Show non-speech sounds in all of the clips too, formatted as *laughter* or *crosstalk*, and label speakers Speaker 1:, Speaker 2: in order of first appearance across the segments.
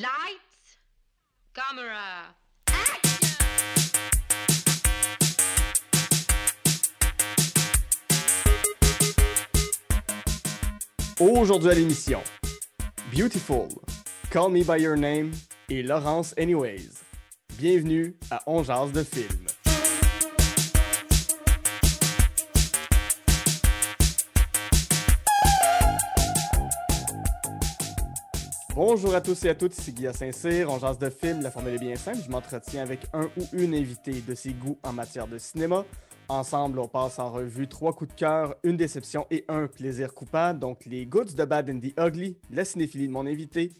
Speaker 1: Lights, camera,
Speaker 2: Aujourd'hui à l'émission, Beautiful, Call Me By Your Name et Laurence Anyways. Bienvenue à On de film. Bonjour à tous et à toutes, ici Guillaume Saint-Cyr, on jase de film, la formule est bien simple, je m'entretiens avec un ou une invitée de ses goûts en matière de cinéma. Ensemble, on passe en revue trois coups de cœur, une déception et un plaisir coupable, donc les goods de Bad and the Ugly, la cinéphilie de mon invité.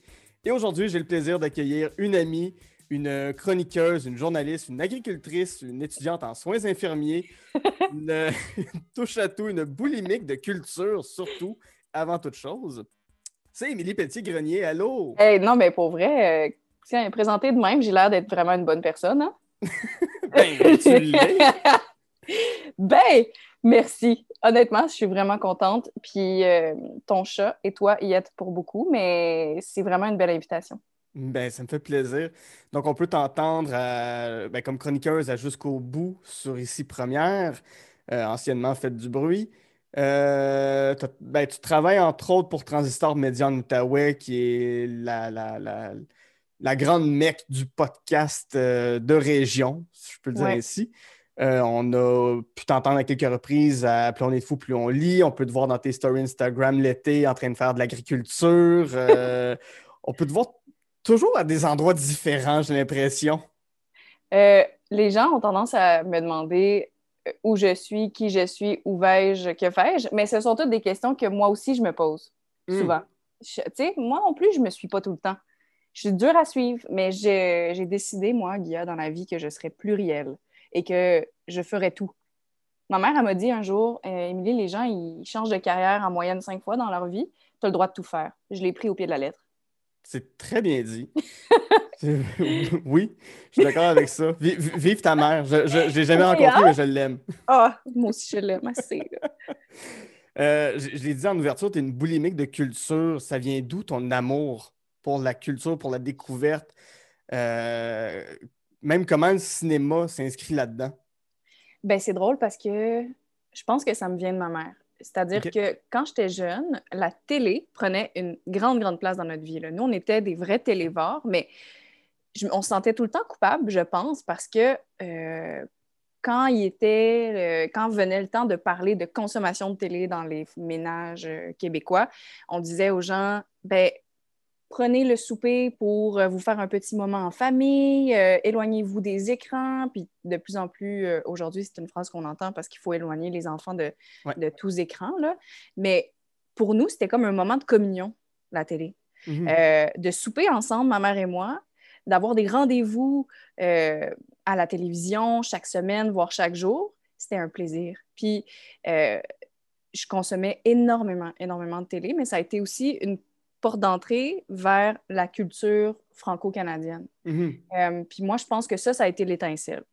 Speaker 2: Et aujourd'hui, j'ai le plaisir d'accueillir une amie, une chroniqueuse, une journaliste, une agricultrice, une étudiante en soins infirmiers, *laughs* une, une *laughs* touche à tout, une boulimique de culture surtout, avant toute chose. C'est Émilie Pelletier-Grenier, allô?
Speaker 3: Hey, non, mais pour vrai, euh, tiens, présenté de même, j'ai l'air d'être vraiment une bonne personne. Hein? *laughs*
Speaker 2: ben, tu l'es. *laughs*
Speaker 3: ben, merci. Honnêtement, je suis vraiment contente. Puis euh, ton chat et toi y êtes pour beaucoup, mais c'est vraiment une belle invitation.
Speaker 2: Ben, ça me fait plaisir. Donc, on peut t'entendre à- ben, comme chroniqueuse à Jusqu'au bout sur Ici Première, euh, anciennement Faites du bruit. Euh, ben, tu travailles entre autres pour Transistor Média en Outaouais, qui est la, la, la, la grande mecque du podcast euh, de région, si je peux le dire
Speaker 3: Ouais.
Speaker 2: ainsi. Euh, on a pu t'entendre à quelques reprises à Plus on est fou, plus on lit. On peut te voir dans tes stories Instagram l'été en train de faire de l'agriculture. *laughs* On peut te voir toujours à des endroits différents, j'ai l'impression.
Speaker 3: Les gens ont tendance à me demander où je suis, qui je suis, où vais-je, que fais-je, mais ce sont toutes des questions que moi aussi je me pose
Speaker 2: Hmm.
Speaker 3: souvent. Tu sais, moi non plus, je me suis pas tout le temps. Je suis dure à suivre, mais j'ai j'ai décidé, moi, Guilla, dans la vie, que je serais plurielle et que je ferais tout. Ma mère, elle m'a dit un jour, Euh, Émilie, les gens, ils changent de carrière en moyenne cinq fois dans leur vie. Tu as le droit de tout faire. Je l'ai pris au pied de la lettre.
Speaker 2: C'est très bien dit. *laughs* *laughs* Oui, je suis d'accord avec ça. Vi- vi- Vive ta mère. Je ne l'ai jamais
Speaker 3: Oui,
Speaker 2: rencontrée,
Speaker 3: hein?
Speaker 2: mais je l'aime.
Speaker 3: Ah, moi aussi, je l'aime assez. là.
Speaker 2: Euh, je je l'ai dit en ouverture, tu es une boulimique de culture. Ça vient d'où ton amour pour la culture, pour la découverte? Euh, même comment le cinéma s'inscrit là-dedans?
Speaker 3: Ben, c'est drôle parce que je pense que ça me vient de ma mère. C'est-à-dire que quand j'étais jeune, la télé prenait une grande, grande place dans notre vie. là. Nous, on était des vrais télévores, mais je- on se sentait tout le temps coupable, je pense, parce que euh, quand il était, euh, quand venait le temps de parler de consommation de télé dans les ménages euh, québécois, on disait aux gens, ben, prenez le souper pour euh, vous faire un petit moment en famille, éloignez-vous des écrans. Puis de plus en plus, aujourd'hui, c'est une phrase qu'on entend parce qu'il faut éloigner les enfants de,
Speaker 2: Ouais.
Speaker 3: de tous écrans. Là. Mais pour nous, c'était comme un moment de communion, la télé.
Speaker 2: Mhm.
Speaker 3: De souper ensemble, ma mère et moi, d'avoir des rendez-vous euh, à la télévision chaque semaine, voire chaque jour, c'était un plaisir. Puis, euh, je consommais énormément, énormément de télé, mais ça a été aussi une porte d'entrée vers la culture franco-canadienne.
Speaker 2: Mhm.
Speaker 3: Euh, puis moi, je pense que ça, ça a été l'étincelle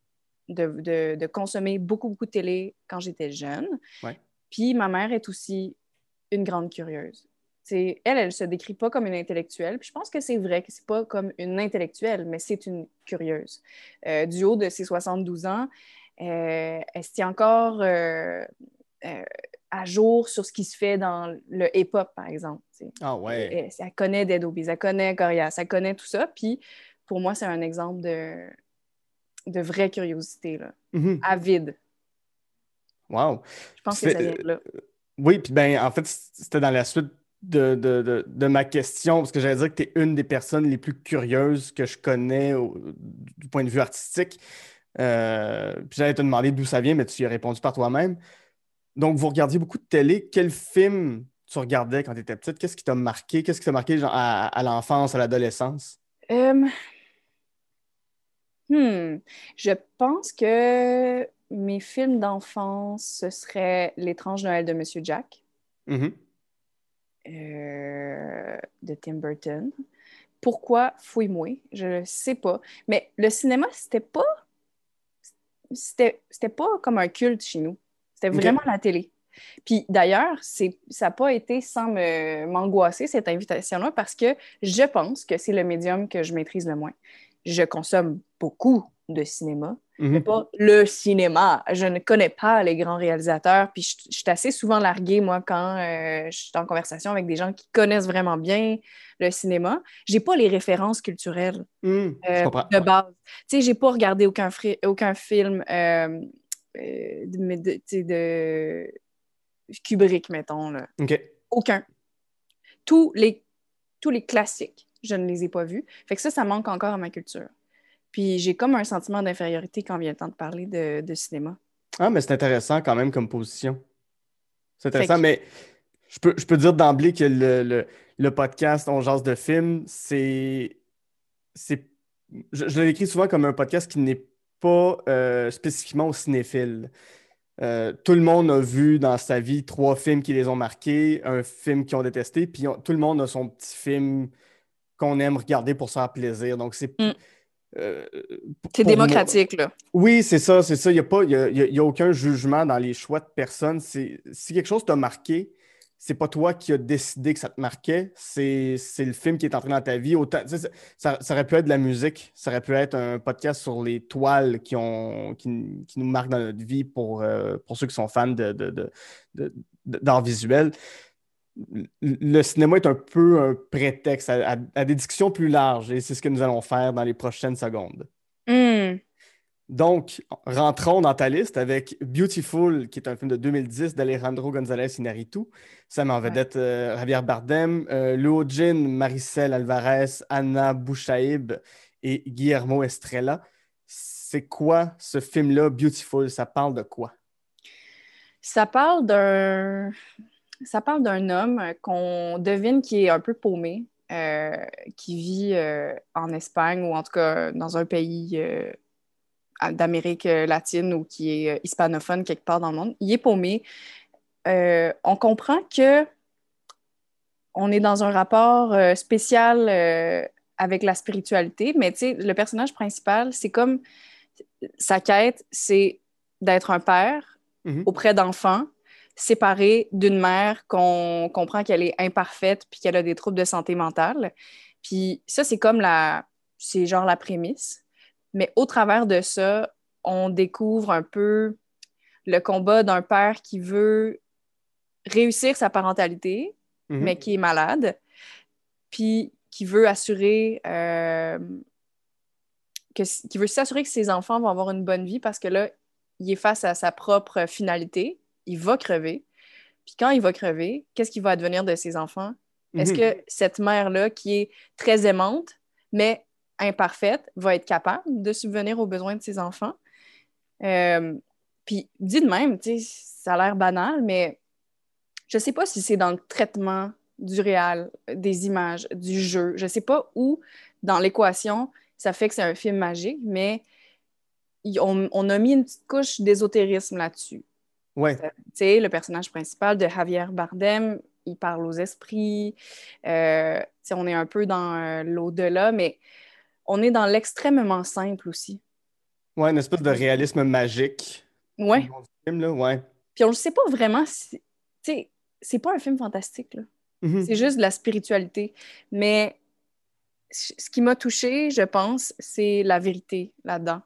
Speaker 3: de, de- de consommer beaucoup, beaucoup de télé quand j'étais jeune.
Speaker 2: Ouais.
Speaker 3: Puis ma mère est aussi une grande curieuse. Elle, elle se décrit pas comme une intellectuelle. Puis je pense que c'est vrai que c'est pas comme une intellectuelle, mais c'est une curieuse. Euh, du haut de ses 72 ans, euh, elle se tient encore euh, euh, à jour sur ce qui se fait dans le hip-hop, par exemple.
Speaker 2: Ah ouais.
Speaker 3: Elle, elle connaît Dead Obies, elle connaît Corias, elle connaît tout ça. Puis pour moi, c'est un exemple de, de vraie curiosité, là.
Speaker 2: Mhm.
Speaker 3: avide.
Speaker 2: Wow.
Speaker 3: Je pense que ça vient de là.
Speaker 2: Oui, puis ben, en fait, c'était dans la suite de, de, de, de ma question, parce que j'allais dire que tu es une des personnes les plus curieuses que je connais au- du point de vue artistique. Euh, puis j'allais te demander d'où ça vient, mais tu y as répondu par toi-même. Donc, vous regardiez beaucoup de télé. Quel film tu regardais quand tu étais petite? Qu'est-ce qui t'a marqué? Qu'est-ce qui t'a marqué genre, à, à l'enfance, à l'adolescence?
Speaker 3: Euh, hmm, je pense que mes films d'enfance, ce serait L'étrange Noël de Monsieur Jack
Speaker 2: Mhm.
Speaker 3: Euh, de Tim Burton. Pourquoi Fouille-moi? Je ne sais pas. Mais le cinéma, c'était pas. C'était pas comme un culte chez nous. C'était vraiment la télé. Puis d'ailleurs, ça n'a pas été sans m'angoisser, cette invitation-là, parce que je pense que c'est le médium que je maîtrise le moins. Je consomme beaucoup de cinéma, mais mhm. pas le cinéma. Je ne connais pas les grands réalisateurs. Puis je, suis assez souvent larguée, moi, quand euh, je suis en conversation avec des gens qui connaissent vraiment bien le cinéma. J'ai pas les références culturelles
Speaker 2: hmm,
Speaker 3: euh, de base. Tu sais, j'ai pas regardé aucun, aucun film euh, de, de, Kubrick, mettons. Là. Aucun. Tous les, tous les classiques, je ne les ai pas vus. Fait que ça, ça manque encore à ma culture. Puis j'ai comme un sentiment d'infériorité quand vient le temps de parler de, cinéma.
Speaker 2: Ah, mais c'est intéressant quand même comme position. C'est intéressant, mais je peux, je peux dire d'emblée que le, podcast On jase de film, c'est. c'est je, je l'écris souvent comme un podcast qui n'est pas euh, spécifiquement au cinéphile. Euh, tout le monde a vu dans sa vie trois films qui les ont marqués, un film qu'ils ont détesté, puis tout le monde a son petit film qu'on aime regarder pour se faire plaisir. Donc, c'est. Mm.
Speaker 3: Euh, c'est démocratique, là.
Speaker 2: Oui, c'est ça, c'est ça. Il n'y a, pas, a, aucun jugement dans les choix de personne. Si quelque chose t'a marqué, c'est pas toi qui as décidé que ça te marquait, c'est le film qui est entré dans ta vie. Autant, ça, aurait pu être de la musique, ça aurait pu être un podcast sur les toiles qui, ont, qui, nous marquent dans notre vie pour, euh, pour ceux qui sont fans d'art de, de, visuel le cinéma est un peu un prétexte à, des discussions plus larges et c'est ce que nous allons faire dans les prochaines secondes.
Speaker 3: Hmm.
Speaker 2: Donc, rentrons dans ta liste avec Beautiful, qui est un film de 2010 d'Alejandro González Inarritu. Ça m'en vedette euh, Javier Bardem, euh, Luo Jin, Maricel Alvarez, Anna Bouchaïb et Guillermo Estrella. C'est quoi ce film-là, Beautiful? Ça parle de quoi?
Speaker 3: Ça parle d'un ça parle d'un homme qu'on devine qui est un peu paumé, euh, qui vit euh, en Espagne ou en tout cas dans un pays euh, d'Amérique latine ou qui est hispanophone quelque part dans le monde. Il est paumé. on comprend que on est dans un rapport spécial avec la spiritualité, mais tu sais, le personnage principal, c'est comme sa quête, c'est d'être un père mm-hmm. auprès d'enfants séparée d'une mère qu'on comprend qu'elle est imparfaite puis qu'elle a des troubles de santé mentale. Puis ça, c'est comme la... C'est genre la prémisse. Mais au travers de ça, on découvre un peu le combat d'un père qui veut réussir sa parentalité, mhm. mais qui est malade, puis qui veut assurer euh, que, qui veut s'assurer que ses enfants vont avoir une bonne vie parce que là, il est face à sa propre finalité, il va crever. Puis quand il va crever, qu'est-ce qui va advenir de ses enfants? Est-ce mhm. que cette mère-là, qui est très aimante, mais imparfaite, va être capable de subvenir aux besoins de ses enfants? Euh, puis dit de même, ça a l'air banal, mais je ne sais pas si c'est dans le traitement du réel, des images, du jeu. Je ne sais pas où, dans l'équation, ça fait que c'est un film magique, mais on, on, a mis une petite couche d'ésotérisme là-dessus.
Speaker 2: Ouais.
Speaker 3: sais, le personnage principal de Javier Bardem, il parle aux esprits. Euh, on est un peu dans euh, l'au-delà, mais on est dans l'extrêmement simple aussi.
Speaker 2: Ouais, une espèce de réalisme magique.
Speaker 3: Ouais.
Speaker 2: là, ouais.
Speaker 3: Puis on ne sait pas vraiment si. Tu sais, c'est pas un film fantastique, là. Mm-hmm. C'est juste de la spiritualité. Mais ce qui m'a touchée, je pense, c'est la vérité là-dedans.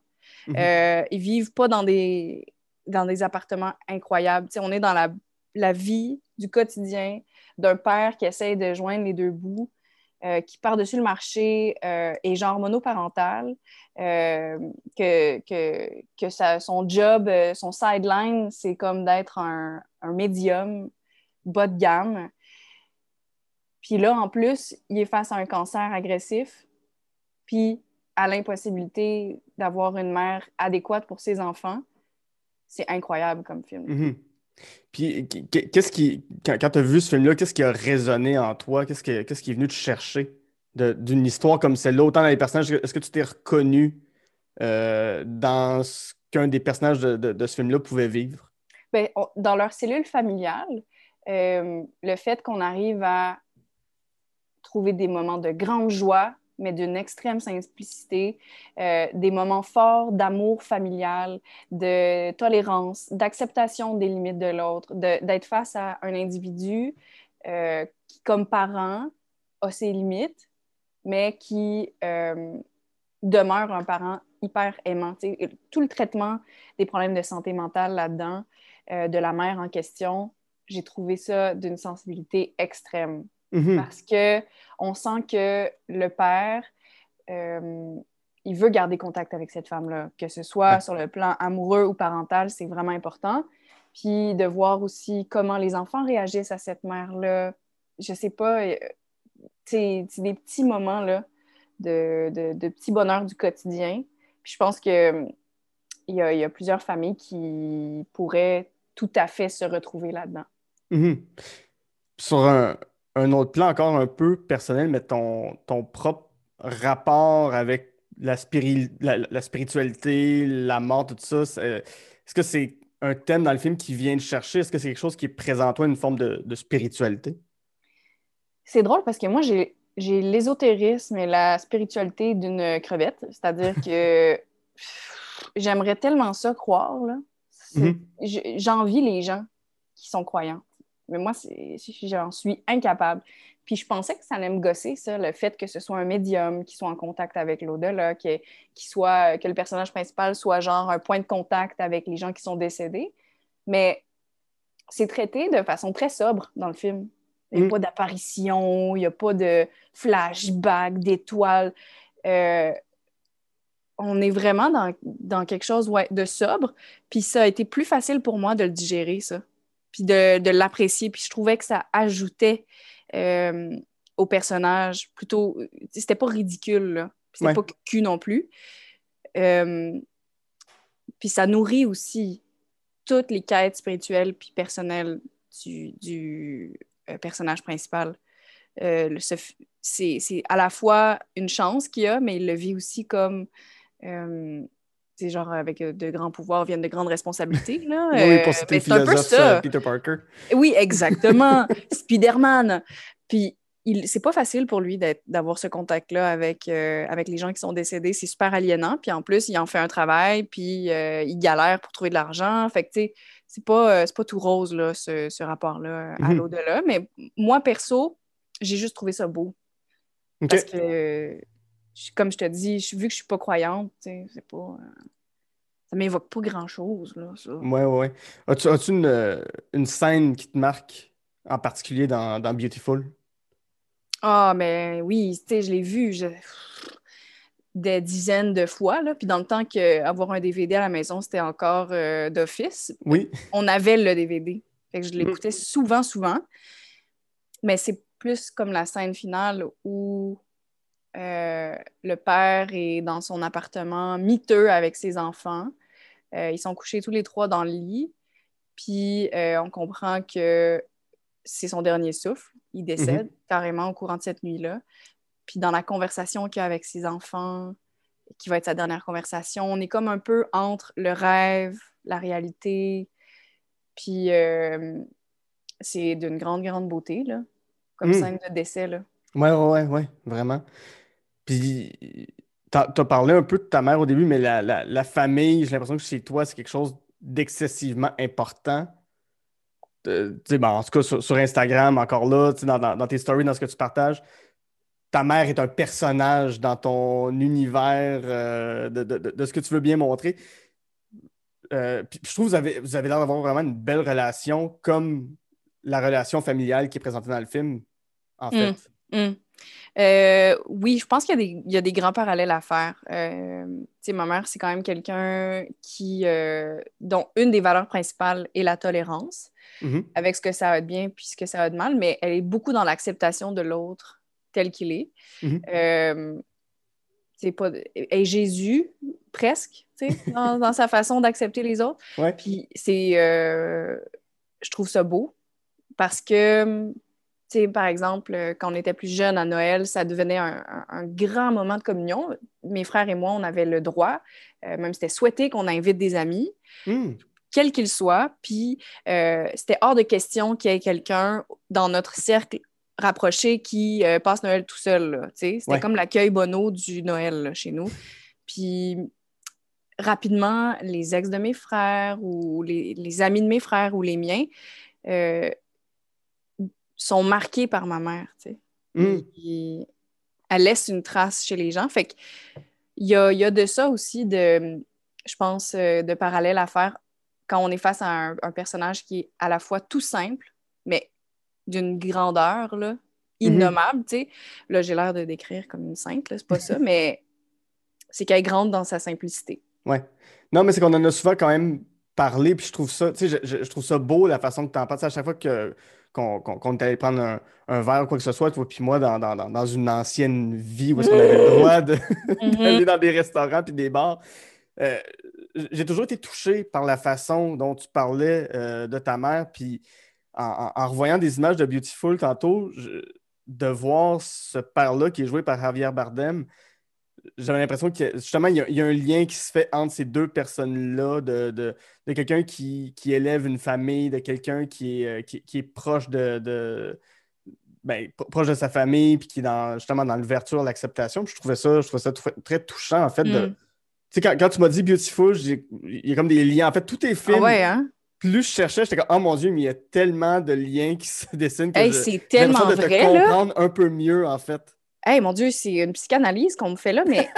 Speaker 3: Mm-hmm. Euh, ils vivent pas dans des dans des appartements incroyables. on est dans la, vie du quotidien d'un père qui essaye de joindre les deux bouts, euh, qui par-dessus le marché euh, est genre monoparental, euh, que, que, son job, son sideline, c'est comme d'être un, un médium bas de gamme. Puis là, en plus, il est face à un cancer agressif, puis à l'impossibilité d'avoir une mère adéquate pour ses enfants c'est incroyable comme film.
Speaker 2: Mhm. Puis, qu'est-ce qui, quand, tu as vu ce film-là, qu'est-ce qui a résonné en toi? Qu'est-ce, qui est venu te chercher d'une histoire comme celle-là, autant dans les personnages? Est-ce que tu t'es reconnu euh, dans ce qu'un des personnages de, ce film-là pouvait vivre?
Speaker 3: Bien, dans leur cellule familiale, euh, le fait qu'on arrive à trouver des moments de grande joie, mais d'une extrême simplicité, euh, des moments forts d'amour familial, de tolérance, d'acceptation des limites de l'autre, d'être face à un individu euh, qui, comme parent, a ses limites, mais qui euh, demeure un parent hyper aimant. tout le traitement des problèmes de santé mentale là-dedans, de la mère en question, j'ai trouvé ça d'une sensibilité extrême.
Speaker 2: Mhm.
Speaker 3: Parce que on sent que le père, euh, il veut garder contact avec cette femme-là, que ce soit sur le plan amoureux ou parental, c'est vraiment important. Puis de voir aussi comment les enfants réagissent à cette mère-là. Je sais pas, euh, c'est des petits moments là, de, de, petits bonheurs du quotidien. Puis je pense que il y, a, y, a, plusieurs familles qui pourraient tout à fait se retrouver là-dedans.
Speaker 2: Mhm. Sur un, un autre plan encore un peu personnel, mais ton, ton propre rapport avec la, la, spiritualité, la mort, tout ça, est-ce que c'est un thème dans le film qui vient de chercher? Est-ce que c'est quelque chose qui est présent en toi, une forme de, spiritualité?
Speaker 3: C'est drôle parce que moi, j'ai, l'ésotérisme et la spiritualité d'une crevette. C'est-à-dire que *laughs* j'aimerais tellement ça croire. Mm-hmm. J'envie les gens qui sont croyants. Mais moi, j'en suis incapable. Puis je pensais que ça allait me gosser, ça, le fait que ce soit un médium qui soit en contact avec l'au-delà, que, soit, que le personnage principal soit genre un point de contact avec les gens qui sont décédés. Mais c'est traité de façon très sobre dans le film. Il n'y a mm. pas d'apparition, il n'y a pas de flashback, d'étoiles. Euh, on est vraiment dans, dans quelque chose ouais, de sobre. Puis ça a été plus facile pour moi de le digérer, ça puis de, l'apprécier. Puis je trouvais que ça ajoutait euh, au personnage plutôt. C'était pas ridicule, là. C'était pas cul non plus. Euh, puis ça nourrit aussi toutes les quêtes spirituelles puis personnelles du, euh, personnage principal. c'est à la fois une chance qu'il a, mais il le vit aussi comme c'est genre avec euh, de grands pouvoirs viennent de grandes responsabilités. Là. *laughs*
Speaker 2: oui, pour citer le philosophe euh, Peter Parker.
Speaker 3: Oui, exactement. *laughs* Spider-Man. Puis c'est pas facile pour lui d'avoir ce contact-là avec, euh, avec les gens qui sont décédés. C'est super aliénant. Puis en plus, il en fait un travail, puis il galère pour trouver de l'argent. Fait que, tu sais, c'est pas, pas tout rose, là, ce, rapport-là à mhm. l'au-delà. Mais moi, perso, j'ai juste trouvé ça beau. Parce que comme je te dis, vu que je suis pas croyante, c'est pas. Euh, ça m'évoque pas grand-chose, là, ça.
Speaker 2: Ouais, ouais. As-tu, une, euh, une, scène qui te marque en particulier dans, Beautiful?
Speaker 3: Ah, mais oui, tu sais, je l'ai vu des dizaines de fois, là. Puis dans le temps qu'avoir un DVD à la maison, c'était encore euh, d'office.
Speaker 2: Oui.
Speaker 3: On avait le DVD. Fait que je l'écoutais souvent, souvent. Mais c'est plus comme la scène finale où euh, le père est dans son appartement miteux avec ses enfants. Euh, ils sont couchés tous les trois dans le lit. Puis euh, on comprend que c'est son dernier souffle. Il décède mhm. carrément au courant de cette nuit-là. Puis dans la conversation qu'il a avec ses enfants, qui va être sa dernière conversation, on est comme un peu entre le rêve, la réalité. Puis c'est d'une grande, grande beauté, là, comme mhm. scène de décès. Là.
Speaker 2: Ouais, ouais, ouais, ouais, vraiment. Puis, tu as, parlé un peu de ta mère au début, mais la, famille, j'ai l'impression que chez toi, c'est quelque chose d'excessivement important. Euh, ben, en tout cas, sur, Instagram, encore là, dans, tes stories, dans ce que tu partages, ta mère est un personnage dans ton univers euh, de, ce que tu veux bien montrer. Euh, je trouve que vous avez, vous avez l'air d'avoir vraiment une belle relation, comme la relation familiale qui est présentée dans le film, en
Speaker 3: mmh. fait. Mmh. Euh, oui, je pense qu'il y, a des grands parallèles à faire. Euh, ma mère, c'est quand même quelqu'un qui, euh, dont une des valeurs principales est la tolérance,
Speaker 2: mm-hmm.
Speaker 3: avec ce que ça a de bien puis ce que ça a de mal, mais elle est beaucoup dans l'acceptation de l'autre tel qu'il est.
Speaker 2: Mm-hmm.
Speaker 3: c'est pas et Jésus presque *laughs* dans, dans, sa façon d'accepter les autres puis c'est je trouve ça beau parce que par exemple, euh, quand on était plus jeune à Noël, ça devenait un, grand moment de communion. Mes frères et moi, on avait le droit, euh, même c'était souhaité qu'on invite des amis,
Speaker 2: hmm.
Speaker 3: quels qu'ils soient. Puis euh, c'était hors de question qu'il y ait quelqu'un dans notre cercle rapprochés qui euh, passent Noël tout seul. C'était
Speaker 2: Ouais.
Speaker 3: comme l'accueil bono du Noël là, chez nous. Puis rapidement, les ex de mes frères ou les, les amis de mes frères ou les miens euh, sont marqués par ma mère. tu sais. Puis, elle laisse une trace chez les gens. Fait que il y a, y a de ça aussi, de, je pense, euh, de parallèle à faire quand on est face à un, un personnage qui est à la fois tout simple, mais d'une grandeur là, innommable. tu sais. Là, j'ai l'air de décrire comme une sainte, c'est pas ça, *laughs* mais c'est qu'elle est grande dans sa simplicité.
Speaker 2: Ouais. Non, mais c'est qu'on en a souvent quand même parlé, puis je trouve ça, tu sais, je, je- je trouve ça beau la façon que tu en parles. À chaque fois que, qu'on, qu'on est allé prendre un, un verre ou quoi que ce soit, toi puis moi, dans, dans, dans, une ancienne vie où est-ce qu'on avait le droit de, *laughs* *laughs* d'aller dans des restaurants puis des bars, euh, j'ai toujours été touché par la façon dont tu parlais euh, de ta mère, puis en, en- en revoyant des images de Beautiful tantôt, je- de voir ce père-là qui est joué par Javier Bardem, j'avais l'impression que justement, il y, a, il y a un lien qui se fait entre ces deux personnes-là, de, de, de quelqu'un qui, qui élève une famille, de quelqu'un qui est, euh, qui, qui est proche de, de- ben, pro- proche de sa famille, puis qui est dans, justement dans l'ouverture, l'acceptation. Je trouvais ça, je trouvais ça tr- très touchant, en fait. de-
Speaker 3: Mm.
Speaker 2: Tu sais, quand, quand tu m'as dit Beautiful, il y a comme des liens. En fait, tous tes
Speaker 3: Ah
Speaker 2: films,
Speaker 3: ouais, hein?
Speaker 2: plus je cherchais, j'étais comme, oh mon Dieu, mais il y a tellement de liens qui se dessinent que
Speaker 3: Hey,
Speaker 2: je-
Speaker 3: c'est tellement
Speaker 2: de te
Speaker 3: vrai, là.
Speaker 2: comprendre un peu mieux, en fait.
Speaker 3: Hey, mon Dieu, c'est une psychanalyse qu'on me fait là, mais,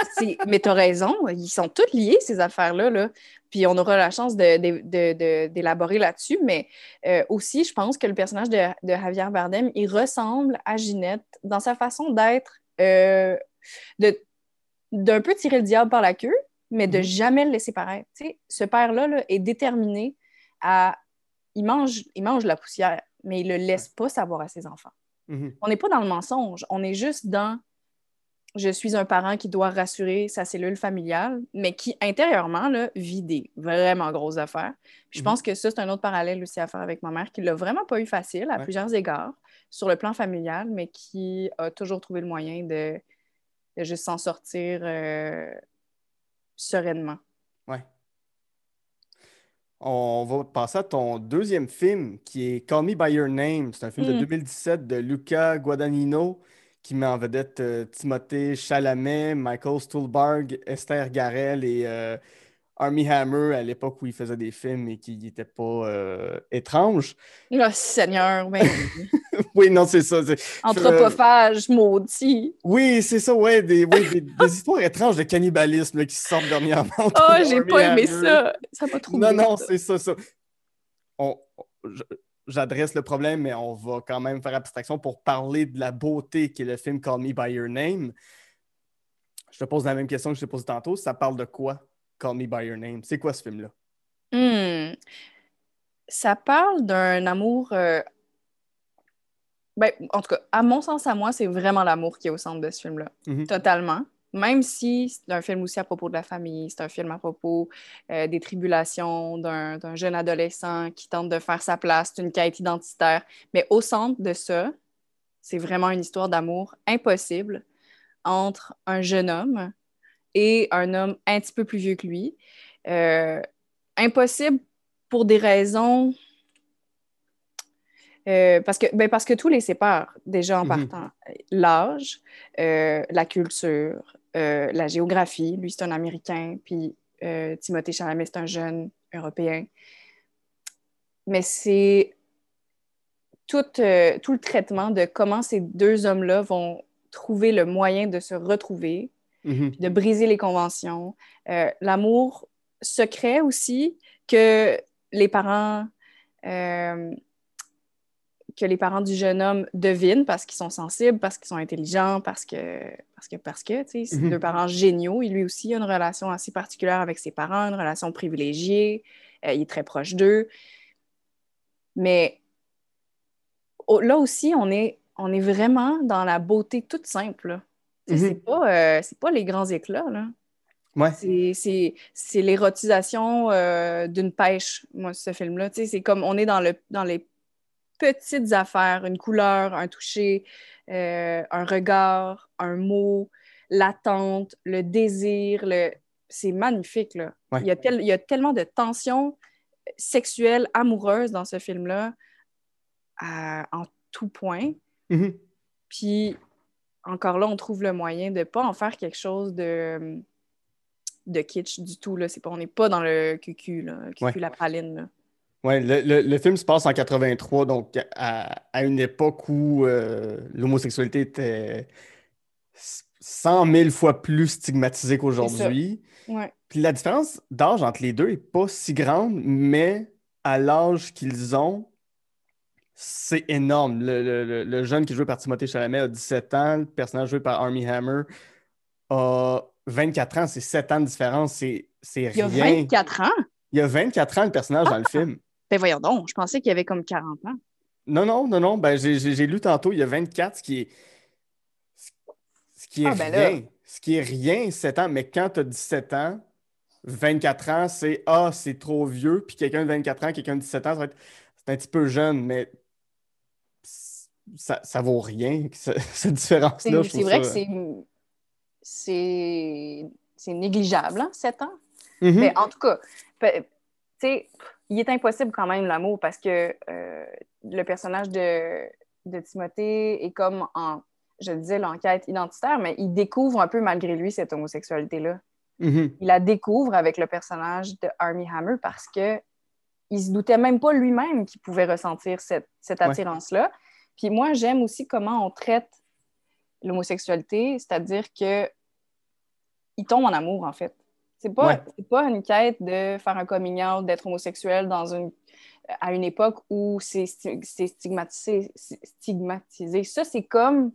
Speaker 3: mais t'as raison, ils sont tous liés, ces affaires-là. Là. Puis on aura la chance d'élaborer là-dessus, mais euh, aussi, je pense que le personnage de, de Javier Bardem, il ressemble à Ginette dans sa façon d'être, euh, d'un peu tirer le diable par la queue, mais de
Speaker 2: Mhm.
Speaker 3: jamais le laisser paraître. Tu ce père-là là, est déterminé à... Il mange, il mange la poussière, mais il le laisse pas savoir à ses enfants.
Speaker 2: Mhm.
Speaker 3: On n'est pas dans le mensonge, on est juste dans je suis un parent qui doit rassurer sa cellule familiale, mais qui intérieurement là, vit des vraiment grosses affaires. Puis je
Speaker 2: Mhm.
Speaker 3: pense que ça, c'est un autre parallèle aussi à faire avec ma mère, qui l'a vraiment pas eu facile à
Speaker 2: Ouais.
Speaker 3: plusieurs égards sur le plan familial, mais qui a toujours trouvé le moyen de, de juste s'en sortir euh, sereinement.
Speaker 2: On va passer à ton deuxième film qui est Call Me By Your Name. C'est un film de
Speaker 3: Mm.
Speaker 2: 2017 de Luca Guadagnino qui met en vedette euh, Timothée Chalamet, Michael Stuhlbarg, Esther Garel et euh, Armie Hammer à l'époque où il faisait des films et qui n'étaient pas euh, étranges.
Speaker 3: Oh, Seigneur, ben, *laughs* *laughs*
Speaker 2: Oui, non, c'est ça.
Speaker 3: anthropophage, maudit.
Speaker 2: Oui, c'est ça, ouais, des, oui, des, des histoires étranges de cannibalisme là, qui sortent dernièrement. *laughs*
Speaker 3: Oh, j'ai pas aimé ça. Ça m'a trop
Speaker 2: Non, non, c'est ça, ça. On- J'adresse le problème, mais on va quand même faire abstraction pour parler de la beauté qui est le film Call Me By Your Name. Je te pose la même question que je t'ai posée tantôt. Ça parle de quoi, Call Me By Your Name? C'est quoi ce film-là?
Speaker 3: Hmm. Ça parle d'un amour. euh, ben, en tout cas, à mon sens, à moi, c'est vraiment l'amour qui est au centre de ce film-là.
Speaker 2: Mhm.
Speaker 3: Totalement. Même si c'est un film aussi à propos de la famille, c'est un film à propos euh, des tribulations d'un d'un jeune adolescent qui tente de faire sa place, c'est une quête identitaire. Mais au centre de ça, c'est vraiment une histoire d'amour impossible entre un jeune homme et un homme un petit peu plus vieux que lui. Euh, impossible pour des raisons. Euh, parce, que, ben parce que tout les sépare déjà en
Speaker 2: Mhm.
Speaker 3: partant. L'âge, euh, la culture, euh, la géographie. Lui, c'est un Américain, puis Timothée Chalamet, c'est un jeune Européen. Mais c'est tout, tout le traitement de comment ces deux hommes-là vont trouver le moyen de se retrouver,
Speaker 2: Mhm.
Speaker 3: de briser les conventions. L'amour secret aussi que les parents euh, que les parents du jeune homme devinent parce qu'ils sont sensibles, parce qu'ils sont intelligents, parce que parce que parce que tu sais, c'est
Speaker 2: Mhm.
Speaker 3: deux parents géniaux. Et lui aussi a une relation assez particulière avec ses parents, une relation privilégiée. Euh, il est très proche d'eux. Mais au- là aussi, on est, on est vraiment dans la beauté toute simple. sais,
Speaker 2: Mhm.
Speaker 3: C'est pas, euh, pas les grands éclats. Là.
Speaker 2: Ouais.
Speaker 3: C'est- l'érotisation euh, d'une pêche, moi, ce film-là. Tu sais, C'est comme on est dans, le, dans les petites affaires, une couleur, un toucher, euh, un regard, un mot, l'attente, le désir. Le... C'est magnifique. Là.
Speaker 2: Ouais.
Speaker 3: Il, y a tel- il y a tellement de tensions sexuelles, amoureuses dans ce film-là, en tout point.
Speaker 2: Mhm.
Speaker 3: Puis encore là, on trouve le moyen de ne pas en faire quelque chose de, de kitsch du tout. Là. Pas, on n'est pas dans le cucu, là, cucu la praline. Là.
Speaker 2: Oui, le, le, film se passe en 83, donc à, à une époque où euh, l'homosexualité était 100 000 fois plus stigmatisée qu'aujourd'hui.
Speaker 3: Ouais.
Speaker 2: Puis la différence d'âge entre les deux n'est pas si grande, mais à l'âge qu'ils ont, c'est énorme. Le, jeune qui joue par Timothée Chalamet a 17 ans, le personnage joué par Army Hammer a 24 ans, c'est 7 ans de différence, c'est rien.
Speaker 3: Il y a 24 ans?
Speaker 2: Il y a 24 ans, le personnage dans le film.
Speaker 3: Ben voyons donc, je pensais qu'il y avait comme 40 ans.
Speaker 2: Non, non, non, non, ben j'ai lu tantôt, il y a 24, ce qui est... Ce qui est ah, ben rien. Ce qui est rien, 7 ans, mais quand tu as 17 ans, 24 ans, c'est Ah, c'est trop vieux, puis quelqu'un de 24 ans, quelqu'un de 17 ans, c'est un petit peu jeune, mais ça, ça vaut rien, *laughs* cette différence-là.
Speaker 3: C'est vrai que c'est c'est négligeable, hein, 7 ans. Mm-hmm. Mais en tout cas, il est impossible quand même l'amour parce que euh, le personnage de, de, Timothée est comme en, je disais, l'enquête identitaire, mais il découvre un peu malgré lui cette homosexualité-là.
Speaker 2: Mm-hmm.
Speaker 3: Il la découvre avec le personnage de Army Hammer parce que il se doutait même pas lui-même qu'il pouvait ressentir cette, cette attirance-là. Puis moi, j'aime aussi comment on traite l'homosexualité, c'est-à-dire que il tombe en amour, en fait. C'est pas, pas une quête de faire un coming out, d'être homosexuel dans une, à une époque où c'est stigmatisé, stigmatisé. Ça, c'est comme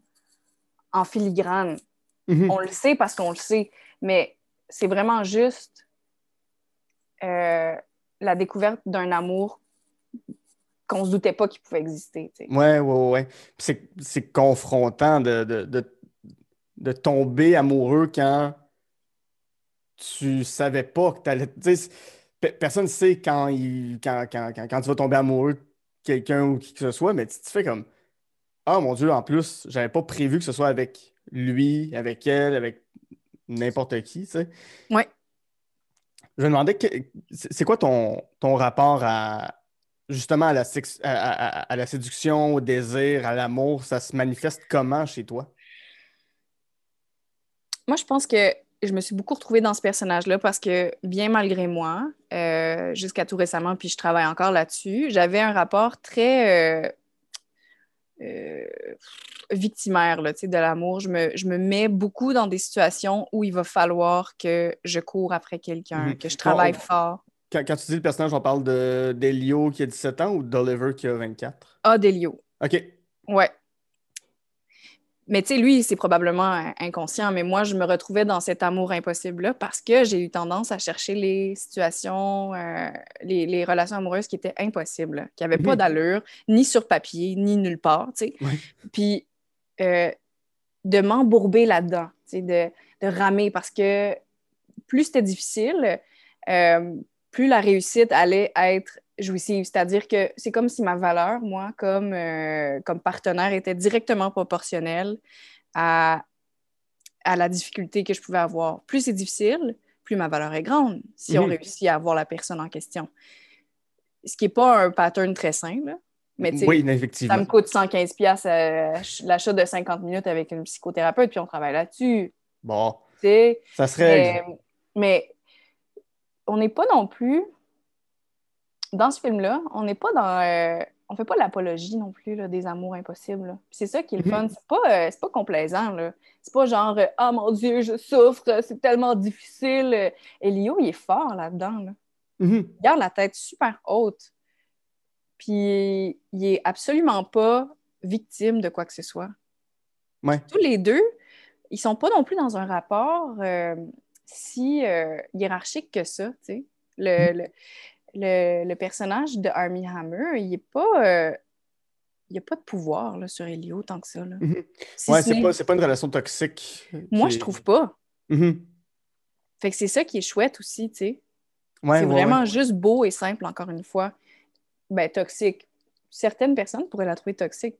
Speaker 3: en filigrane.
Speaker 2: Mm-hmm.
Speaker 3: On le sait parce qu'on le sait, mais c'est vraiment juste euh, la découverte d'un amour qu'on se doutait pas qu'il pouvait exister.
Speaker 2: Oui, Ouais, ouais, ouais. C'est confrontant de, de, tomber amoureux quand tu savais pas que tu allais. Personne ne sait quand, il, quand, quand, tu vas tomber amoureux de quelqu'un ou qui que ce soit, mais tu te fais comme Ah mon Dieu, en plus, j'avais pas prévu que ce soit avec lui, avec elle, avec n'importe qui, tu sais.
Speaker 3: Ouais.
Speaker 2: Je me demandais, c'est quoi ton, ton rapport à, justement à la, à, la séduction, au désir, à l'amour, ça se manifeste comment chez toi?
Speaker 3: Moi, je pense que je me suis beaucoup retrouvée dans ce personnage-là parce que, bien malgré moi, euh, jusqu'à tout récemment, puis je travaille encore là-dessus, j'avais un rapport très euh, euh, victimaire là, de l'amour. Je me, je me, mets beaucoup dans des situations où il va falloir que je cours après quelqu'un, mhm. que je travaille fort.
Speaker 2: Quand, tu dis le personnage, on parle d'Elio qui a 17 ans ou d'Oliver qui a 24?
Speaker 3: Ah, d'Elio.
Speaker 2: OK.
Speaker 3: Ouais. Mais tu sais, lui, c'est probablement inconscient, mais moi, je me retrouvais dans cet amour impossible-là parce que j'ai eu tendance à chercher les situations, euh, les, relations amoureuses qui étaient impossibles, qui n'avaient pas mhm. d'allure, ni sur papier, ni nulle part, tu sais. Puis euh, de m'embourber là-dedans, tu sais, de, de, ramer parce que plus c'était difficile, euh, plus la réussite allait être jouissive. C'est-à-dire que c'est comme si ma valeur, moi, comme, euh, comme partenaire, était directement proportionnelle à, à la difficulté que je pouvais avoir. Plus c'est difficile, plus ma valeur est grande si on réussit à avoir la personne en question. Ce qui n'est pas un pattern très simple, mais
Speaker 2: oui, effectivement.
Speaker 3: ça me coûte 115 pièces l'achat de 50 minutes avec une psychothérapeute, puis on travaille là-dessus.
Speaker 2: Bon, ça serait...
Speaker 3: Mais, mais on n'est pas non plus dans ce film-là, on n'est pas dans. Euh, on fait pas l'apologie non plus là, des amours impossibles. C'est ça qui est le fun. C'est pas, euh, pas complaisant. C'est pas genre Ah mon Dieu, je souffre, c'est tellement difficile. Elio, il est fort là-dedans.
Speaker 2: Mm-hmm.
Speaker 3: Il garde la tête super haute. Puis il est absolument pas victime de quoi que ce soit. Tous les deux, ils sont pas non plus dans un rapport euh, si hiérarchique que ça. Le, mm-hmm. le, le, personnage de Army Hammer, il n'est pas. Euh, il n'y a pas de pouvoir là, sur Elio tant que ça. Là.
Speaker 2: Mhm. ouais, c'est pas, pas, une relation toxique.
Speaker 3: Moi, je trouve pas.
Speaker 2: Mhm.
Speaker 3: Fait que c'est ça qui est chouette aussi, tu sais.
Speaker 2: Ouais,
Speaker 3: c'est vraiment juste beau et simple, encore une fois. Ben, toxique. Certaines personnes pourraient la trouver toxique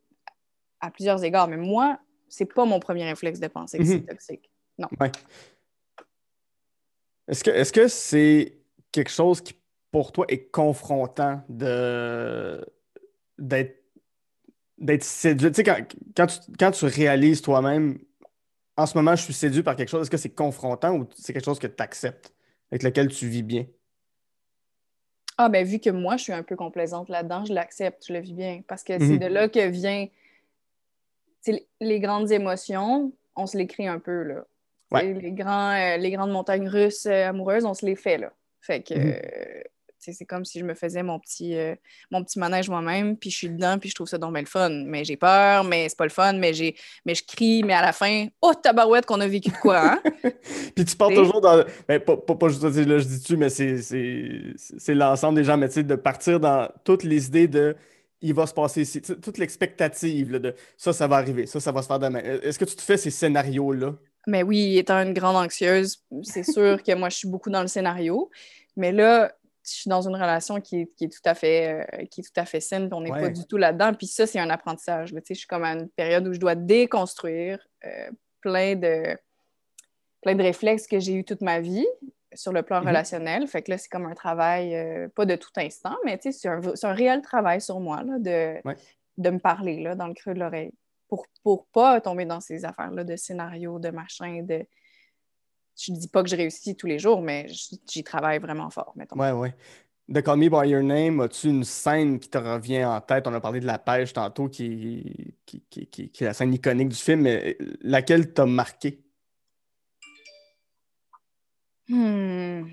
Speaker 3: à plusieurs égards, mais moi, c'est pas mon premier réflexe de penser que c'est mhm. toxique. Non.
Speaker 2: Est-ce que c'est quelque chose qui pour toi est confrontant de d'être d'être séduit? Tu sais, quand, quand, tu, quand tu réalises toi-même, en ce moment, je suis séduit par quelque chose, est-ce que c'est confrontant ou c'est quelque chose que tu acceptes, avec lequel tu vis bien?
Speaker 3: Ah, ben vu que moi, je suis un peu complaisante là-dedans, je l'accepte, je le vis bien. Parce que c'est
Speaker 2: Mhm.
Speaker 3: de là que vient. les grandes émotions, on se les crée un peu, là. Les, grands, euh, les grandes montagnes russes euh, amoureuses, on se les fait, là. Fait que.
Speaker 2: Mhm.
Speaker 3: euh, c'est comme si je me faisais mon petit, mon petit manège moi-même, puis je suis dedans, puis je trouve ça donc le fun. Mais j'ai peur, mais c'est pas le fun, mais, j'ai, mais je crie, mais à la fin, oh tabarouette qu'on a vécu de quoi, hein? *laughs*
Speaker 2: Puis tu pars toujours dans. Ben, pas, pas, pas juste là, je dis tu, mais c'est, l'ensemble des gens, mais tu sais, de partir dans toutes les idées de il va se passer ici, toute l'expectative de ça, ça va arriver, ça, ça va se faire demain. Est-ce que tu te fais ces scénarios-là?
Speaker 3: Mais oui, étant une grande anxieuse, c'est sûr que moi, je suis beaucoup dans le scénario. Mais là, je suis dans une relation qui est, qui est tout à fait euh, qui est tout à fait saine, puis on n'est
Speaker 2: Ouais.
Speaker 3: pas du tout là-dedans. Puis ça, c'est un apprentissage. là. Je suis comme à une période où je dois déconstruire euh, plein de plein de réflexes que j'ai eu toute ma vie sur le plan
Speaker 2: Mhm.
Speaker 3: relationnel. Fait que là, c'est comme un travail, euh, pas de tout instant, mais c'est un, un réel travail sur moi là, de,
Speaker 2: Ouais.
Speaker 3: de me parler là, dans le creux de l'oreille pour, pour pas tomber dans ces affaires-là de scénario, de machin, de... Je dis pas que je réussis tous les jours, mais j'y travaille vraiment fort, mettons.
Speaker 2: Ouais, ouais. De Call Me By Your Name, as-tu une scène qui te revient en tête? On a parlé de la pêche tantôt, qui, qui, qui, qui- qui est la scène iconique du film, mais laquelle t'a marqué?
Speaker 3: Hmm.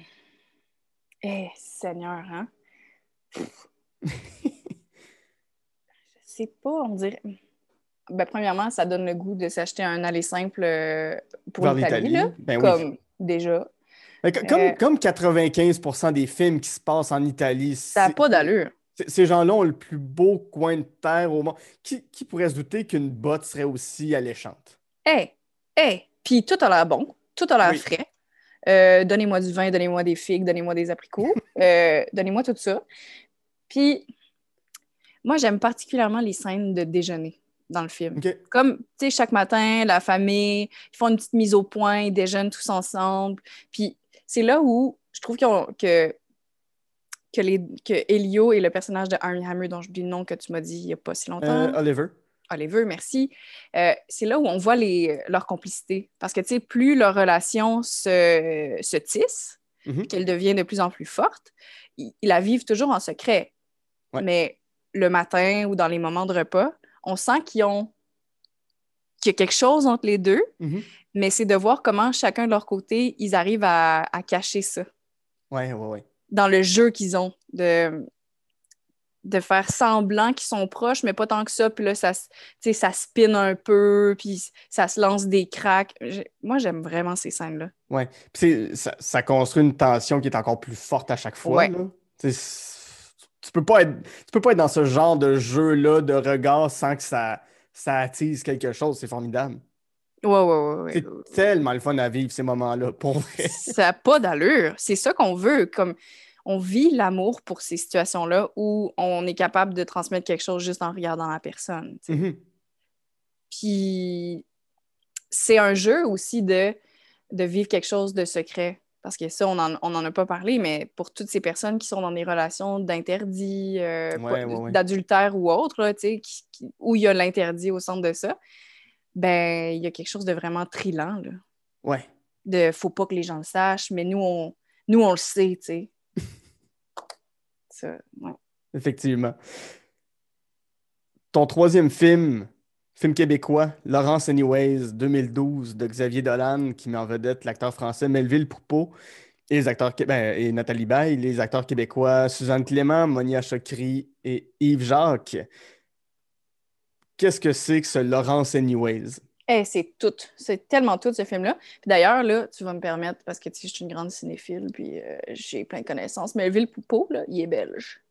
Speaker 3: Eh, Seigneur, hein? *laughs* Je sais pas, on dirait... Ben, premièrement, ça donne le goût de s'acheter un aller simple euh, pour l'Italie.
Speaker 2: Ben oui.
Speaker 3: comme déjà.
Speaker 2: Mais co- comme,
Speaker 3: Euh,
Speaker 2: comme 95% des films qui se passent en Italie,
Speaker 3: Ça n'a pas d'allure.
Speaker 2: ces gens-là ont le plus beau coin de terre au monde. Qui, qui pourrait se douter qu'une botte serait aussi alléchante?
Speaker 3: Hey, hey! Puis tout a l'air bon, tout a l'air
Speaker 2: Oui.
Speaker 3: frais. Euh, donnez-moi du vin, donnez-moi des figues, donnez-moi des apricots, *laughs* euh, donnez-moi tout ça. Puis, moi, j'aime particulièrement les scènes de déjeuner dans le film. Comme, tu sais, chaque matin, la famille, ils font une petite mise au point, ils déjeunent tous ensemble. Puis, c'est là où je trouve que, que, les, que Elio et le personnage de Armie Hammer, dont j'oublie le nom que tu m'as dit il n'y a pas si longtemps,
Speaker 2: Euh, Oliver?
Speaker 3: Oliver, merci. Euh, c'est là où on voit les, leur complicité. Parce que, tu sais, plus leur relation se, se tisse,
Speaker 2: Mhm.
Speaker 3: qu'elle devient de plus en plus forte, ils, ils la vivent toujours en secret.
Speaker 2: Ouais.
Speaker 3: Mais le matin ou dans les moments de repas, on sent qu'ils ont qu'il y a quelque chose entre les deux,
Speaker 2: Mhm.
Speaker 3: mais c'est de voir comment chacun de leur côté, ils arrivent à, à cacher ça
Speaker 2: Ouais, ouais, ouais.
Speaker 3: dans le jeu qu'ils ont, de, de faire semblant qu'ils sont proches, mais pas tant que ça. Puis là, ça, ça spinne un peu, puis ça se lance des cracks. Moi, j'aime vraiment ces scènes-là.
Speaker 2: Ouais. Puis ça, ça construit une tension qui est encore plus forte à chaque fois.
Speaker 3: Ouais.
Speaker 2: là. Tu peux pas être, tu peux pas être dans ce genre de jeu-là de regard sans que ça, ça attise quelque chose. C'est formidable.
Speaker 3: Ouais, ouais, ouais. ouais.
Speaker 2: C'est tellement le fun à vivre ces moments-là, pour vrai. *laughs*
Speaker 3: ça n'a pas d'allure. C'est ça qu'on veut. Comme on vit l'amour pour ces situations-là où on est capable de transmettre quelque chose juste en regardant la personne.
Speaker 2: Mhm.
Speaker 3: Puis c'est un jeu aussi de, de vivre quelque chose de secret. Parce que ça, on n'en on en a pas parlé, mais pour toutes ces personnes qui sont dans des relations d'interdit, euh,
Speaker 2: Ouais, ouais,
Speaker 3: d'adultère ou autre, là, qui- qui- où il y a l'interdit au centre de ça, ben il y a quelque chose de vraiment trilant. Là.
Speaker 2: Ouais.
Speaker 3: De faut pas que les gens le sachent, mais nous, on, nous, on le sait, tu sais. *laughs* Ça, ouais.
Speaker 2: Effectivement. Ton troisième film, film québécois, Laurence Anyways, 2012, de Xavier Dolan, qui met en vedette l'acteur français Melville Poupeau et, les acteurs, ben, et Nathalie Baye, les acteurs québécois Suzanne Clément, Monia Chokri et Yves Jacques. Qu'est-ce que c'est que ce Laurence Anyways?
Speaker 3: Eh, c'est tout. C'est tellement tout, ce film-là. Puis d'ailleurs, là, tu vas me permettre, parce que tu sais, je suis une grande cinéphile, puis euh, j'ai plein de connaissances, mais Ville Poupeau, là, il est belge.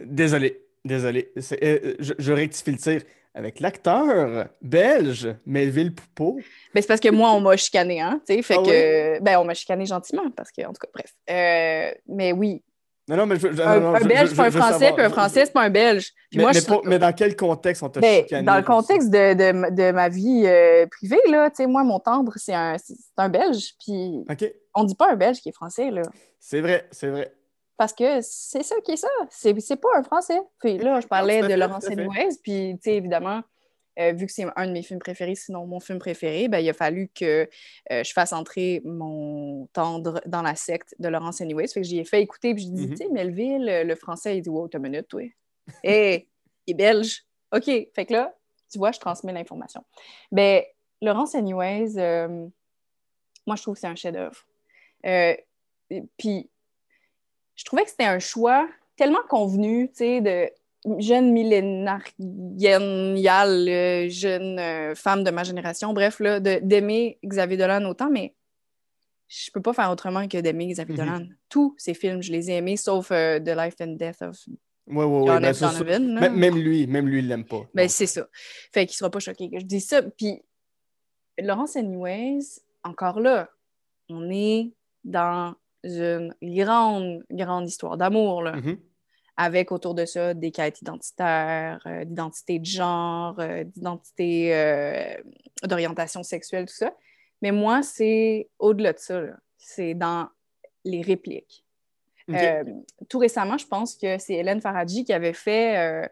Speaker 2: Désolé, désolé. Euh, je, je rectifie le tir. Avec l'acteur belge Melville Poupeau.
Speaker 3: Ben, c'est parce que moi, on m'a chicané, hein, tu sais, fait
Speaker 2: Ah
Speaker 3: que... Ben, on m'a chicané gentiment, parce que, en tout cas, bref. Euh, mais oui,
Speaker 2: Non, non, mais je, je-
Speaker 3: un,
Speaker 2: non, non,
Speaker 3: un
Speaker 2: je-
Speaker 3: belge, c'est pas un français, puis un français, c'est pas un belge. Puis
Speaker 2: Mais,
Speaker 3: moi,
Speaker 2: mais dans quel contexte on t'a
Speaker 3: Ben,
Speaker 2: chicané?
Speaker 3: dans le contexte de, de, de ma vie euh, privée, là, tu sais, moi, mon tendre, c'est un, un belge, puis
Speaker 2: OK,
Speaker 3: on dit pas un belge qui est français, là.
Speaker 2: c'est vrai, c'est vrai.
Speaker 3: Parce que c'est ça qui est ça. C'est, c'est pas un français. Puis là, je parlais de Laurence. Anyways, puis tu sais, évidemment, euh, vu que c'est un de mes films préférés, sinon mon film préféré, ben, il a fallu que euh, je fasse entrer mon tendre dans la secte de Laurence Anyways. Fait que j'y ai fait écouter, puis je dis,
Speaker 2: Mhm.
Speaker 3: tu sais, Melville, euh, le français, il dit, wow, t'as une minute, toi. *laughs* Hé, il est belge. OK. Fait que là, tu vois, je transmets l'information. Ben, Laurence Anyways, euh, moi, je trouve que c'est un chef-d'œuvre. Puis, je trouvais que c'était un choix tellement convenu, tu sais, de jeune millénarienne, euh, jeune euh, femme de ma génération, bref, là, d'aimer Xavier Dolan autant, mais je peux pas faire autrement que d'aimer Xavier
Speaker 2: Mhm.
Speaker 3: Dolan. Tous ces films, je les ai aimés, sauf euh, The Life and Death of
Speaker 2: Ouais, ouais.
Speaker 3: John
Speaker 2: ben,
Speaker 3: F.
Speaker 2: ça, ça-
Speaker 3: Donovan.
Speaker 2: même, lui, même lui, il l'aime pas.
Speaker 3: Ben, c'est ça. Fait qu'il sera pas choqué que je dise ça. Puis, Laurence Anyways, encore là, on est dans une grande, grande histoire d'amour, là,
Speaker 2: mhm.
Speaker 3: avec autour de ça des quêtes identitaires, euh, d'identité de genre, euh, d'identité euh, d'orientation sexuelle, tout ça. Mais moi, c'est au-delà de ça. C'est dans les répliques. Tout récemment, je pense que c'est Hélène Faradji qui avait fait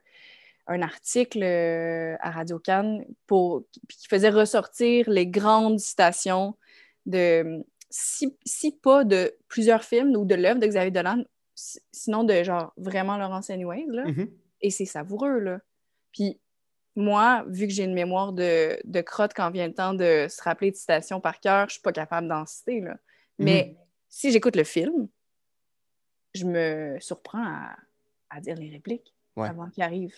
Speaker 3: un article à Radio Cannes pour qui faisait ressortir les grandes citations de si, si pas de plusieurs films ou de l'œuvre de Xavier Dolan, si- sinon de genre vraiment Laurence Anyways là.
Speaker 2: Mhm.
Speaker 3: Et c'est savoureux, là. Puis moi, vu que j'ai une mémoire de, de crotte quand vient le temps de se rappeler de citations par cœur, je suis pas capable d'en citer, là. Mais si j'écoute le film, je me surprends à, à dire les répliques
Speaker 2: Ouais.
Speaker 3: avant qu'il arrive.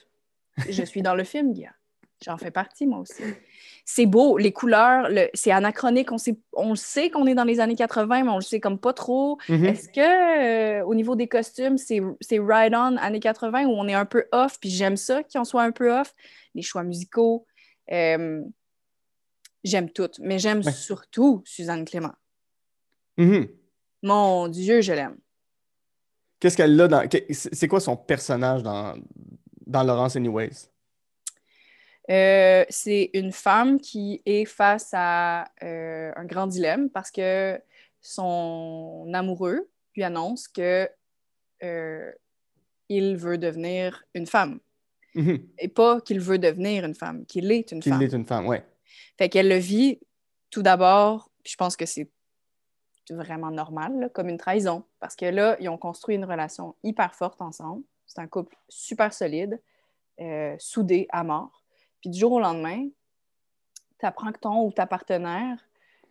Speaker 3: Je suis dans le film, Guy. J'en fais partie, moi aussi. C'est beau, les couleurs, le- c'est anachronique. On, sait, on le sait qu'on est dans les années 80, mais on le sait comme pas trop.
Speaker 2: Mhm.
Speaker 3: Est-ce que euh, au niveau des costumes, c'est c'est ride-on années 80 où on est un peu off, puis j'aime ça qu'on soit un peu off? Les choix musicaux, euh, j'aime tout, mais j'aime
Speaker 2: Ouais.
Speaker 3: surtout Suzanne Clément.
Speaker 2: Mhm.
Speaker 3: Mon Dieu, je l'aime.
Speaker 2: Qu'est-ce qu'elle a dans. c'est quoi son personnage dans, dans Laurence Anyways?
Speaker 3: Euh, c'est une femme qui est face à euh, un grand dilemme parce que son amoureux lui annonce que euh, il veut devenir une femme.
Speaker 2: Mhm.
Speaker 3: Et pas qu'il veut devenir une femme, qu'il est une
Speaker 2: Qu'il
Speaker 3: femme.
Speaker 2: est une femme, ouais.
Speaker 3: Fait qu'elle le vit tout d'abord, puis je pense que c'est vraiment normal, là, comme une trahison. Parce que là, ils ont construit une relation hyper forte ensemble. C'est un couple super solide, soudé à mort. Puis du jour au lendemain, tu apprends que ton ou ta partenaire,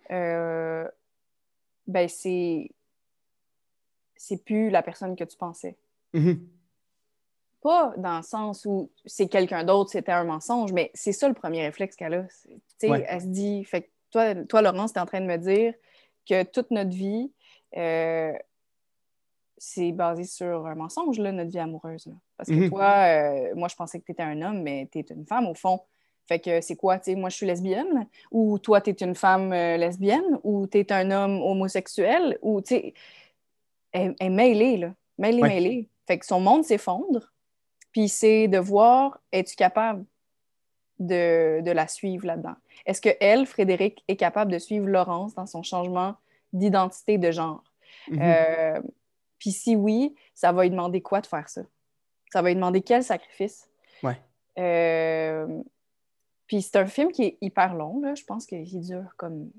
Speaker 3: euh, ben c'est c'est plus la personne que tu pensais.
Speaker 2: Mhm.
Speaker 3: Pas dans le sens où c'est quelqu'un d'autre, c'était un mensonge, mais c'est ça le premier réflexe qu'elle a. C'est- tu sais,
Speaker 2: Ouais.
Speaker 3: Elle se dit, fait que toi, toi Laurence, tu es en train de me dire que toute notre vie, euh, c'est basé sur un mensonge, là, notre vie amoureuse. là. Parce que
Speaker 2: Mhm.
Speaker 3: toi, euh, moi, je pensais que tu étais un homme, mais tu es une femme au fond. Fait que c'est quoi, tu sais, moi, je suis lesbienne, ou toi, tu es une femme euh, lesbienne, ou tu es un homme homosexuel, ou, tu sais, elle, elle est mêlée, là. Mêlée,
Speaker 2: Ouais.
Speaker 3: mêlée. Fait que son monde s'effondre, puis c'est de voir, es-tu capable de, de la suivre là-dedans? Est-ce que elle, Frédéric, est capable de suivre Laurence dans son changement d'identité de genre?
Speaker 2: Mhm.
Speaker 3: Euh, puis si oui, ça va lui demander quoi de faire ça? Ça va lui demander quel sacrifice?
Speaker 2: Ouais.
Speaker 3: Euh, puis c'est un film qui est hyper long, là. Je pense qu'il dure comme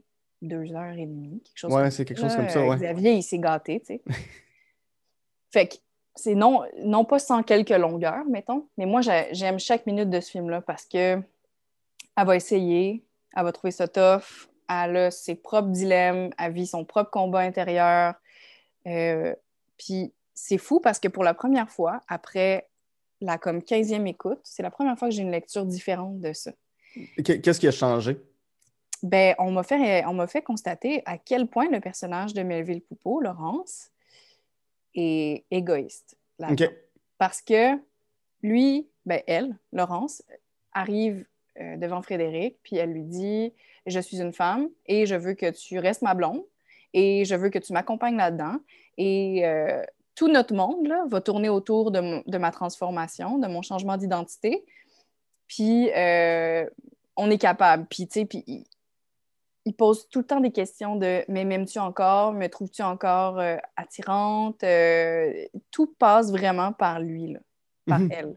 Speaker 3: deux heures et demie, quelque chose
Speaker 2: Ouais,
Speaker 3: comme
Speaker 2: c'est quelque chose
Speaker 3: ça.
Speaker 2: comme ça, ouais.
Speaker 3: Xavier, il s'est gâté, tu sais. *laughs* fait que c'est non, non pas sans quelques longueurs, mettons, mais moi, j'ai- j'aime chaque minute de ce film-là parce que elle va essayer, elle va trouver ça tough, elle a ses propres dilemmes, elle vit son propre combat intérieur. Euh, puis c'est fou parce que pour la première fois, après la comme 15e écoute, c'est la première fois que j'ai une lecture différente de ça.
Speaker 2: Qu- Qu'est-ce qui a changé?
Speaker 3: Ben, on m'a fait, on fait constater à quel point le personnage de Melville Poupeau, Laurence, est égoïste. Parce que lui, ben elle, Laurence, arrive euh, devant Frédéric, puis elle lui dit Je suis une femme et je veux que tu restes ma blonde et je veux que tu m'accompagnes là-dedans. Et euh, tout notre monde là, va tourner autour de, ma transformation, de mon changement d'identité. Puis euh, on est capable. Puis, tu sais, puis il- il pose tout le temps des questions de Mais m'aimes-tu encore? Me trouves-tu encore euh, attirante Euh, Tout passe vraiment par lui, là, par
Speaker 2: Mhm.
Speaker 3: elle.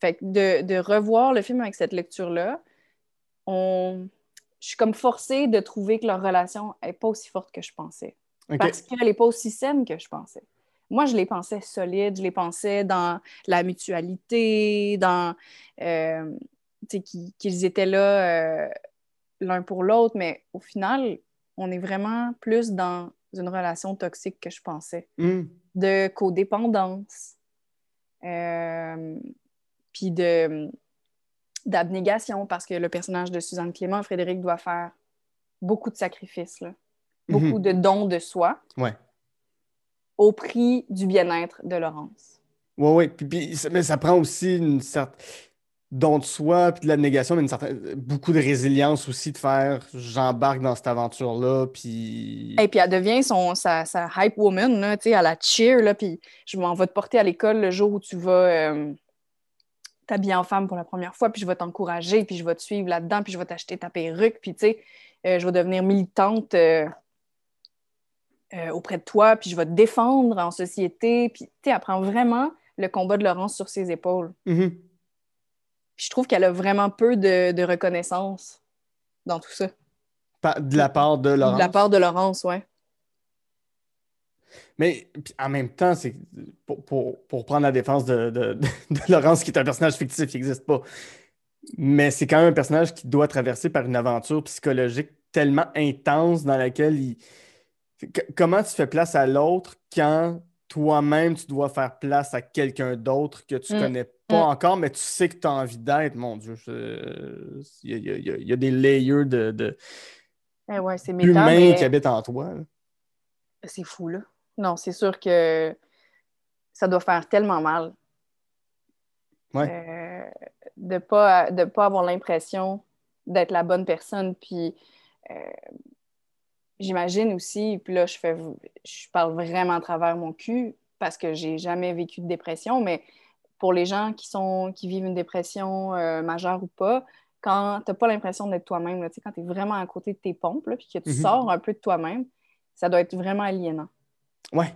Speaker 3: Fait que de, de revoir le film avec cette lecture-là, on... je suis comme forcée de trouver que leur relation n'est pas aussi forte que je pensais. Parce qu'elle n'est pas aussi saine que je pensais. Moi, je les pensais solides, je les pensais dans la mutualité, dans euh, tu sais, qu'ils étaient là euh, l'un pour l'autre, mais au final, on est vraiment plus dans une relation toxique que je pensais,
Speaker 2: Hmm.
Speaker 3: de codépendance, euh, puis de d'abnégation, parce que le personnage de Suzanne Clément, Frédéric, doit faire beaucoup de sacrifices, là. Beaucoup
Speaker 2: Mhm.
Speaker 3: de dons de soi
Speaker 2: Ouais.
Speaker 3: au prix du bien-être de Laurence.
Speaker 2: Ouais, ouais. Puis, puis mais ça prend aussi une certaine don de soi, puis de l'abnégation, mais une certaine... beaucoup de résilience aussi de faire j'embarque dans cette aventure-là, puis.
Speaker 3: Et puis elle devient son, sa, sa hype woman, là, tu sais, à la cheer, là, puis je m'en vais te porter à l'école le jour où tu vas euh, t'habiller en femme pour la première fois, puis je vais t'encourager, puis je vais te suivre là-dedans, puis je vais t'acheter ta perruque, puis tu sais, euh, je vais devenir militante euh, euh, auprès de toi, puis je vais te défendre en société, puis tu sais, elle prend vraiment le combat de Laurence sur ses épaules.
Speaker 2: Mhm.
Speaker 3: Puis je trouve qu'elle a vraiment peu de, de reconnaissance dans tout ça.
Speaker 2: De la part de Laurence.
Speaker 3: De la part de Laurence, ouais.
Speaker 2: Mais en même temps, c'est pour, pour, pour prendre la défense de, de, de Laurence, qui est un personnage fictif qui n'existe pas. Mais c'est quand même un personnage qui doit traverser par une aventure psychologique tellement intense dans laquelle il. Comment tu fais place à l'autre quand toi-même tu dois faire place à quelqu'un d'autre que tu
Speaker 3: Mm.
Speaker 2: connais pas
Speaker 3: Mm.
Speaker 2: encore, mais tu sais que tu as envie d'être, mon Dieu. je- Il y, a- il y a- il y a- il y a des layers de, de
Speaker 3: Eh ouais, c'est méta,
Speaker 2: humains
Speaker 3: mais-
Speaker 2: qui habitent en toi.
Speaker 3: C'est fou, là. Non, c'est sûr que ça doit faire tellement mal.
Speaker 2: Ouais.
Speaker 3: Euh, de ne pas, de pas avoir l'impression d'être la bonne personne. Puis euh, j'imagine aussi, puis là, je, fais, je parle vraiment à travers mon cul parce que j'ai jamais vécu de dépression, mais pour les gens qui, sont, qui vivent une dépression euh, majeure ou pas, quand tu n'as pas l'impression d'être toi-même, là, tu sais, quand tu es vraiment à côté de tes pompes, là, puis que tu
Speaker 2: Mhm.
Speaker 3: sors un peu de toi-même, ça doit être vraiment aliénant.
Speaker 2: Ouais.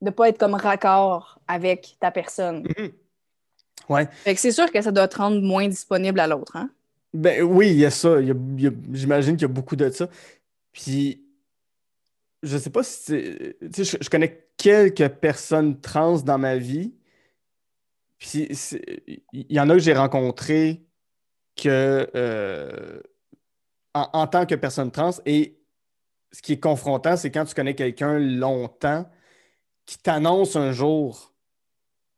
Speaker 3: De pas être comme raccord avec ta personne.
Speaker 2: Mhm. Ouais.
Speaker 3: Fait que c'est sûr que ça doit te rendre moins disponible à l'autre, hein?
Speaker 2: Ben oui, il y a ça. J'imagine qu'il y a beaucoup de ça. Puis, je sais pas si. Tu sais, je, je connais quelques personnes trans dans ma vie. Puis, il y en a que j'ai rencontrées que, euh, en, en tant que personne trans. Et ce qui est confrontant, c'est quand tu connais quelqu'un longtemps qui t'annonce un jour,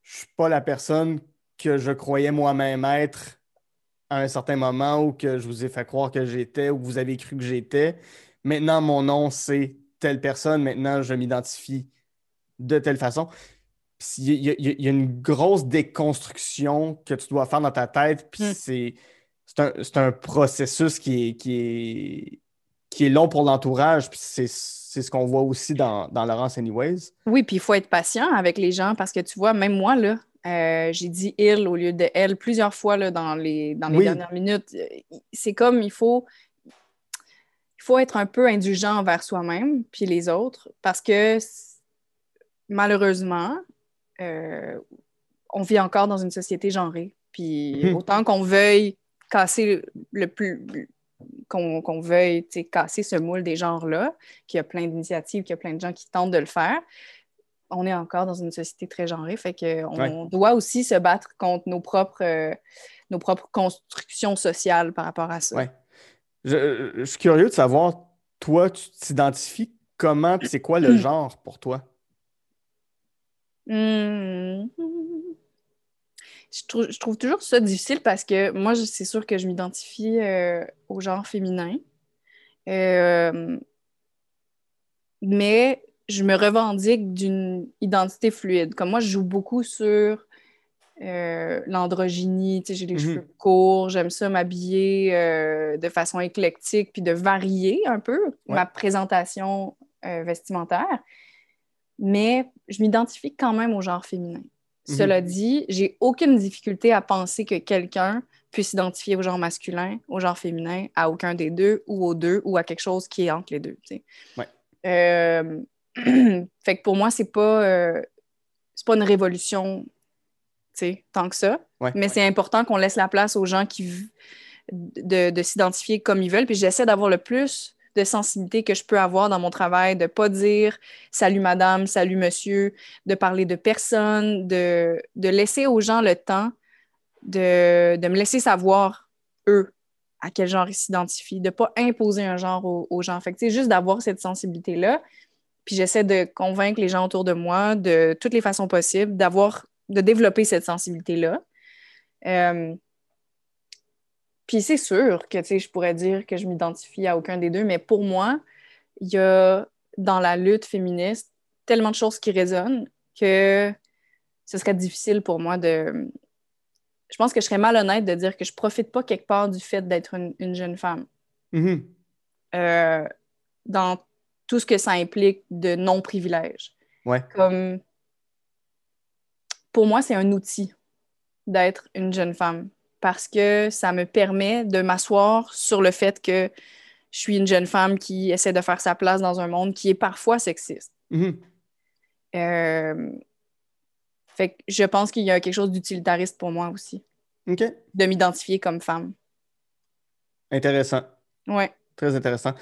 Speaker 2: je suis pas la personne que je croyais moi-même être à un certain moment ou que je vous ai fait croire que j'étais ou que vous avez cru que j'étais. Maintenant, mon nom, c'est telle personne. Maintenant, je m'identifie de telle façon. Il y, a- y y une grosse déconstruction que tu dois faire dans ta tête. Puis
Speaker 3: Mm.
Speaker 2: c'est c'est un, c'est un processus qui est, qui est, qui est long pour l'entourage. Puis c'est c'est ce qu'on voit aussi dans, dans Laurence Anyways.
Speaker 3: Oui, puis il faut être patient avec les gens parce que tu vois, même moi, là, euh, j'ai dit il au lieu de elle plusieurs fois là, dans les, dans les
Speaker 2: Oui.
Speaker 3: dernières minutes. C'est comme il faut, faut être un peu indulgent envers soi-même puis les autres parce que malheureusement, euh, on vit encore dans une société genrée. Puis
Speaker 2: Mhm.
Speaker 3: autant qu'on veuille casser le plus qu'on qu'on veuille casser ce moule des genres-là, qu'il y a plein d'initiatives, qu'il y a plein de gens qui tentent de le faire, on est encore dans une société très genrée. Fait qu'on
Speaker 2: Ouais.
Speaker 3: doit aussi se battre contre nos propres, euh, nos propres constructions sociales par rapport à ça.
Speaker 2: Ouais. Je, je suis curieux de savoir, toi, tu t'identifies comment, c'est quoi le genre pour toi?
Speaker 3: Hmm. Je, trouve, je trouve toujours ça difficile parce que moi, c'est sûr que je m'identifie euh, au genre féminin. Euh, mais je me revendique d'une identité fluide. Comme moi, je joue beaucoup sur euh, l'androgynie. Tu sais, j'ai les
Speaker 2: Mhm.
Speaker 3: cheveux courts, j'aime ça m'habiller euh, de façon éclectique puis de varier un peu ma présentation euh, vestimentaire. Mais je m'identifie quand même au genre féminin.
Speaker 2: Mhm.
Speaker 3: Cela dit, j'ai aucune difficulté à penser que quelqu'un puisse s'identifier au genre masculin, au genre féminin, à aucun des deux, ou aux deux, ou à quelque chose qui est entre les deux. tu sais.
Speaker 2: Ouais.
Speaker 3: Euh, *clears throat* fait que pour moi, c'est pas, c'est pas une révolution tant que ça.
Speaker 2: Ouais.
Speaker 3: Mais c'est important qu'on laisse la place aux gens qui de, de s'identifier comme ils veulent. Puis j'essaie d'avoir le plus de sensibilité que je peux avoir dans mon travail, de pas dire salut madame, salut monsieur, de parler de personne, de, de laisser aux gens le temps de, de me laisser savoir, eux, à quel genre ils s'identifient, de pas imposer un genre aux, aux gens. Fait que, juste d'avoir cette sensibilité-là. Puis j'essaie de convaincre les gens autour de moi de toutes les façons possibles, d'avoir, de développer cette sensibilité-là. Euh, puis c'est sûr que, je pourrais dire que je m'identifie à aucun des deux, mais pour moi, il y a dans la lutte féministe tellement de choses qui résonnent que ce serait difficile pour moi de... Je pense que je serais malhonnête de dire que je profite pas quelque part du fait d'être une, une jeune femme.
Speaker 2: Mhm.
Speaker 3: Euh, dans tout ce que ça implique de non-privilège.
Speaker 2: Ouais.
Speaker 3: Comme... Pour moi, c'est un outil d'être une jeune femme parce que ça me permet de m'asseoir sur le fait que je suis une jeune femme qui essaie de faire sa place dans un monde qui est parfois sexiste.
Speaker 2: Mhm.
Speaker 3: Euh, Fait que je pense qu'il y a quelque chose d'utilitariste pour moi aussi, de m'identifier comme femme.
Speaker 2: Intéressant.
Speaker 3: Ouais.
Speaker 2: Très intéressant.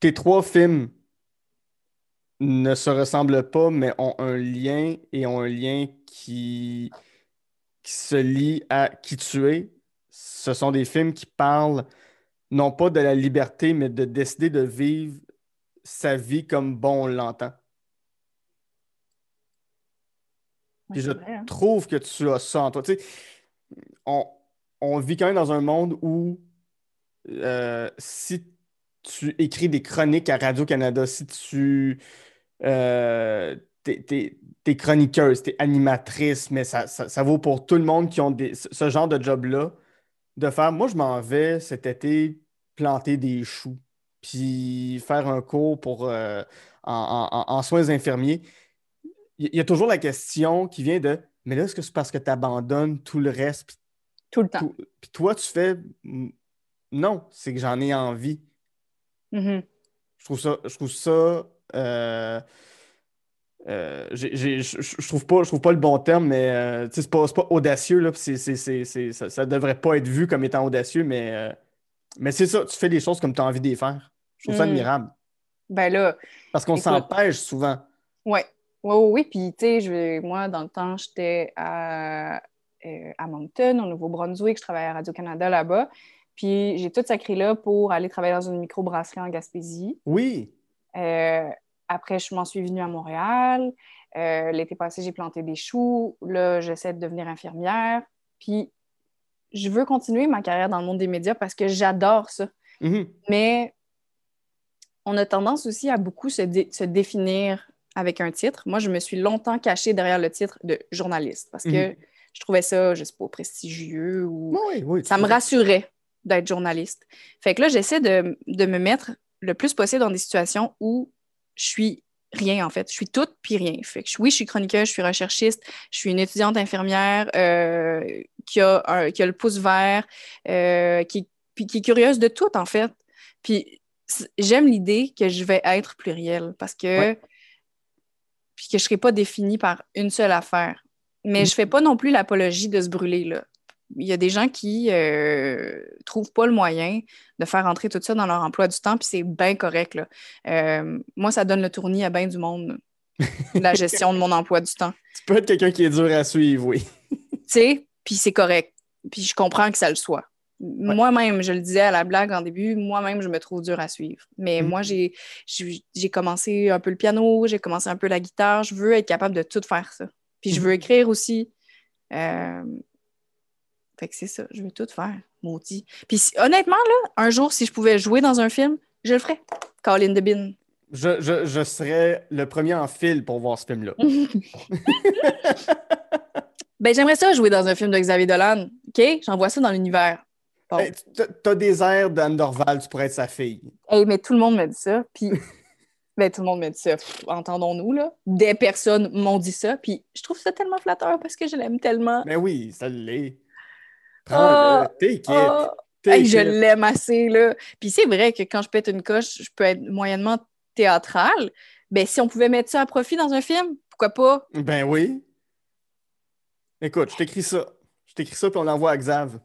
Speaker 2: Tes trois films ne se ressemblent pas, mais ont un lien et ont un lien qui, qui se lie à qui tu es. Ce sont des films qui parlent non pas de la liberté, mais de décider de vivre sa vie comme bon on l'entend.
Speaker 3: Ouais,
Speaker 2: je
Speaker 3: vrai, hein.
Speaker 2: trouve que tu as ça en toi. Tu sais, on, on vit quand même dans un monde où euh, si tu écris des chroniques à Radio-Canada, si tu euh, t'es, t'es chroniqueuse, t'es animatrice, mais ça, ça, ça vaut pour tout le monde qui ont des, ce genre de job-là, de faire, moi je m'en vais cet été planter des choux, puis faire un cours pour, euh, en, en- soins infirmiers. Il y a toujours la question qui vient de, mais là, est-ce que c'est parce que tu abandonnes tout le reste, puis
Speaker 3: Tout le temps.
Speaker 2: puis toi, tu fais non, c'est que j'en ai envie.
Speaker 3: Mhm.
Speaker 2: Je trouve ça, je trouve ça, euh, euh, je, trouve pas, je trouve pas le bon terme, mais euh, c'est pas, pas audacieux, là, puis c'est, c'est, c'est, c'est- ça, ça devrait pas être vu comme étant audacieux, mais, mais c'est ça, tu fais des choses comme tu as envie de les faire. Je trouve ça
Speaker 3: Mm.
Speaker 2: admirable.
Speaker 3: Ben là,
Speaker 2: Parce qu'on s'empêche souvent.
Speaker 3: Ouais. Oui, oui, oui. Puis, tu sais, moi, dans le temps, j'étais à, euh, à Moncton, au Nouveau-Brunswick. Je travaillais à Radio-Canada là-bas. Puis, j'ai tout sacré là pour aller travailler dans une microbrasserie en Gaspésie.
Speaker 2: Oui.
Speaker 3: Euh, après, je m'en suis venue à Montréal. Euh, L'été passé, j'ai planté des choux. Là, j'essaie de devenir infirmière. Puis, je veux continuer ma carrière dans le monde des médias parce que j'adore ça.
Speaker 2: Mhm.
Speaker 3: Mais on a tendance aussi à beaucoup se, dé- se définir avec un titre. Moi, je me suis longtemps cachée derrière le titre de journaliste parce que
Speaker 2: Mhm.
Speaker 3: je trouvais ça, je sais pas, prestigieux ou
Speaker 2: Oui, oui.
Speaker 3: ça me rassurait d'être journaliste. Fait que là, j'essaie de, de me mettre le plus possible dans des situations où je suis rien, en fait. Je suis toute puis rien. Fait que oui, je suis chroniqueuse, je suis recherchiste, je suis une étudiante infirmière euh, qui, a un- qui a le pouce vert, euh, qui, puis qui est curieuse de tout, en fait. Puis j'aime l'idée que je vais être plurielle parce que...
Speaker 2: Ouais.
Speaker 3: Puis que je ne serai pas définie par une seule affaire. Mais
Speaker 2: Mhm.
Speaker 3: je fais pas non plus l'apologie de se brûler, là il y a des gens qui euh, trouvent pas le moyen de faire entrer tout ça dans leur emploi du temps, puis c'est bien correct. Là. Euh, moi, ça donne le tournis à bien du monde, la gestion de mon *laughs* emploi du temps.
Speaker 2: Tu peux être quelqu'un qui est dur à suivre, oui.
Speaker 3: Tu sais, puis c'est correct. Puis je comprends que ça le soit. Moi-même, je le disais à la blague en début, moi-même, je me trouve dur à suivre. Mais
Speaker 2: Mhm.
Speaker 3: moi, j'ai commencé un peu le piano, j'ai commencé un peu la guitare. Je veux être capable de tout faire ça. Puis je veux
Speaker 2: Mhm.
Speaker 3: écrire aussi. Euh, Fait que c'est ça, je veux tout faire, maudit. Puis si- honnêtement, là, un jour, si je pouvais jouer dans un film, je le ferais. Colin de Bin.
Speaker 2: Je, je, je serais le premier en file pour voir ce film-là. *laughs* *laughs*
Speaker 3: Ben, j'aimerais ça jouer dans un film de Xavier Dolan. OK? J'envoie ça dans l'univers. Bon.
Speaker 2: Hey, t'as- des airs d'Anne Dorval, tu pourrais être sa fille.
Speaker 3: Hey, mais tout le monde me dit ça. Puis, *laughs* ben, tout le monde me dit ça. Entendons-nous, là. Des personnes m'ont dit ça. Puis, je trouve ça tellement flatteur parce que je l'aime tellement.
Speaker 2: Mais oui, ça l'est. Prends-le,
Speaker 3: Oh,
Speaker 2: take it.
Speaker 3: oh.
Speaker 2: take
Speaker 3: Hey, je l'aime assez, là. Puis c'est vrai que quand je pète une coche, je peux être moyennement théâtrale. Ben, si on pouvait mettre ça à profit dans un film, pourquoi pas?
Speaker 2: Ben oui. Écoute, je t'écris ça. Je t'écris ça, puis on l'envoie à Xav.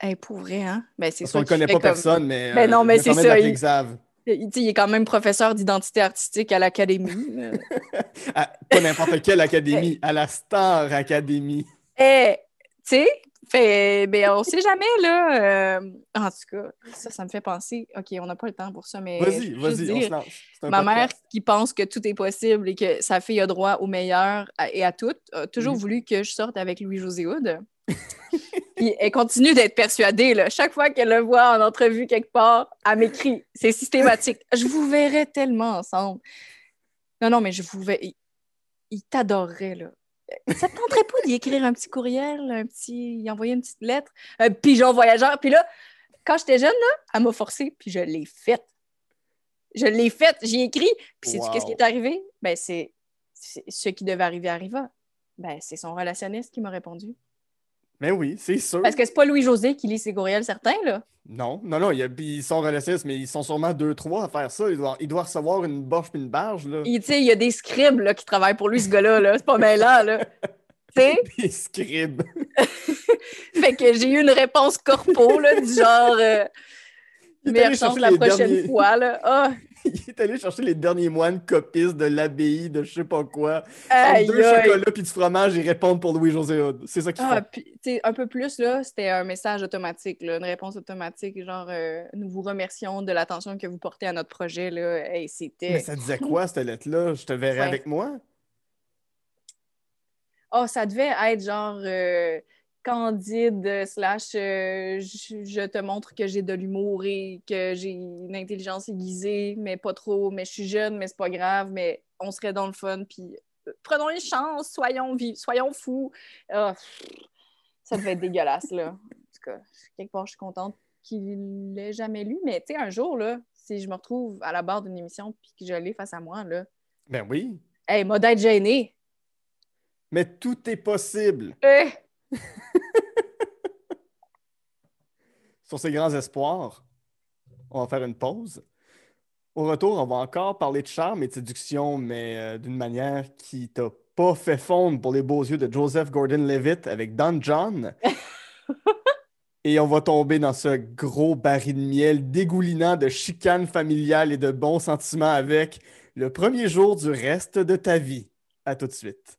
Speaker 3: Hey, pour vrai, hein? Ben, c'est
Speaker 2: Parce
Speaker 3: ça.
Speaker 2: qu'on le connaît pas personne, mais.
Speaker 3: Ben
Speaker 2: euh,
Speaker 3: non, mais
Speaker 2: je me
Speaker 3: c'est ça, il-
Speaker 2: Xav.
Speaker 3: Il, est quand même professeur d'identité artistique à l'académie. *laughs*
Speaker 2: pas n'importe quelle académie, à la Star Academy.
Speaker 3: Eh, tu sais, fait, ben, on sait jamais, là. euh, en tout cas, ça, ça me fait penser. OK, on n'a pas le temps pour ça, mais.
Speaker 2: Vas-y, vas-y, on se lance.
Speaker 3: Ma mère qui pense que tout est possible et que sa fille a droit au meilleur et à tout, a toujours
Speaker 2: Mhm.
Speaker 3: voulu que je sorte avec Louis-José Hood. *laughs* Puis elle continue d'être persuadée. Là. Chaque fois qu'elle le voit en entrevue quelque part, elle m'écrit. C'est systématique. *laughs* Je vous verrais tellement ensemble. Non, non, mais je vous verrais. Il, il t'adorerait, là. Ça te tenterait pas d'y écrire un petit courriel, un petit. y envoyer une petite lettre, un pigeon voyageur. Puis là, quand j'étais jeune, là, elle m'a forcé, puis je l'ai faite. Je l'ai faite, j'y ai écrit. Puis sais-tu
Speaker 2: Wow.
Speaker 3: qu'est-ce qui est arrivé? Ben, c'est c'est- ce qui devait arriver arriva. Ben, c'est son relationniste qui m'a répondu.
Speaker 2: Mais oui, c'est sûr.
Speaker 3: Parce que c'est pas Louis-José qui lit ses courriels certains, là.
Speaker 2: Non, non, non, il y a- ils sont relatifs, mais ils sont sûrement deux, trois à faire ça. Il doit, il doit recevoir une boche puis une barge, là.
Speaker 3: Il, il y a des scribes là, qui travaillent pour lui, ce gars-là. Là. C'est pas mêlant, là. *laughs* Tu sais?
Speaker 2: Des scribes. *laughs*
Speaker 3: Fait que j'ai eu une réponse corpo, là, du genre... euh,
Speaker 2: chercher
Speaker 3: la prochaine
Speaker 2: derniers-
Speaker 3: fois, là. Ah, *laughs*
Speaker 2: Il est allé chercher les derniers moines copistes de l'abbaye, de je sais pas quoi.
Speaker 3: aïe,
Speaker 2: deux
Speaker 3: aïe.
Speaker 2: chocolats puis du fromage, ils répondent pour Louis-José Hood. C'est ça qu'ils
Speaker 3: Ah, puis, un peu plus, là, c'était un message automatique, là, une réponse automatique, genre, euh, nous vous remercions de l'attention que vous portez à notre projet, là. Hey,
Speaker 2: Mais ça disait quoi, cette lettre-là? Je te verrai
Speaker 3: Ouais.
Speaker 2: avec moi?
Speaker 3: Oh, ça devait être genre euh, candide euh, slash euh, je, je te montre que j'ai de l'humour et que j'ai une intelligence aiguisée, mais pas trop, mais je suis jeune, mais c'est pas grave, mais on serait dans le fun, puis euh, prenons une chance, soyons soyons fous. Ah, ça devait être dégueulasse, là. En tout cas, quelque part, je suis contente qu'il l'ait jamais lu, mais tu sais, un jour, là, si je me retrouve à la barre d'une émission puis que je l'ai face à moi, là,
Speaker 2: Ben oui.
Speaker 3: hey, m'a d'être gênée.
Speaker 2: Mais tout est possible.
Speaker 3: Eh!
Speaker 2: Sur ces grands espoirs, on va faire une pause. Au retour, on va encore parler de charme et de séduction, mais euh, d'une manière qui t'a pas fait fondre pour les beaux yeux de Joseph Gordon-Levitt avec Don John. *laughs* et on va tomber dans ce gros baril de miel dégoulinant de chicanes familiales et de bons sentiments avec le premier jour du reste de ta vie. À tout de suite.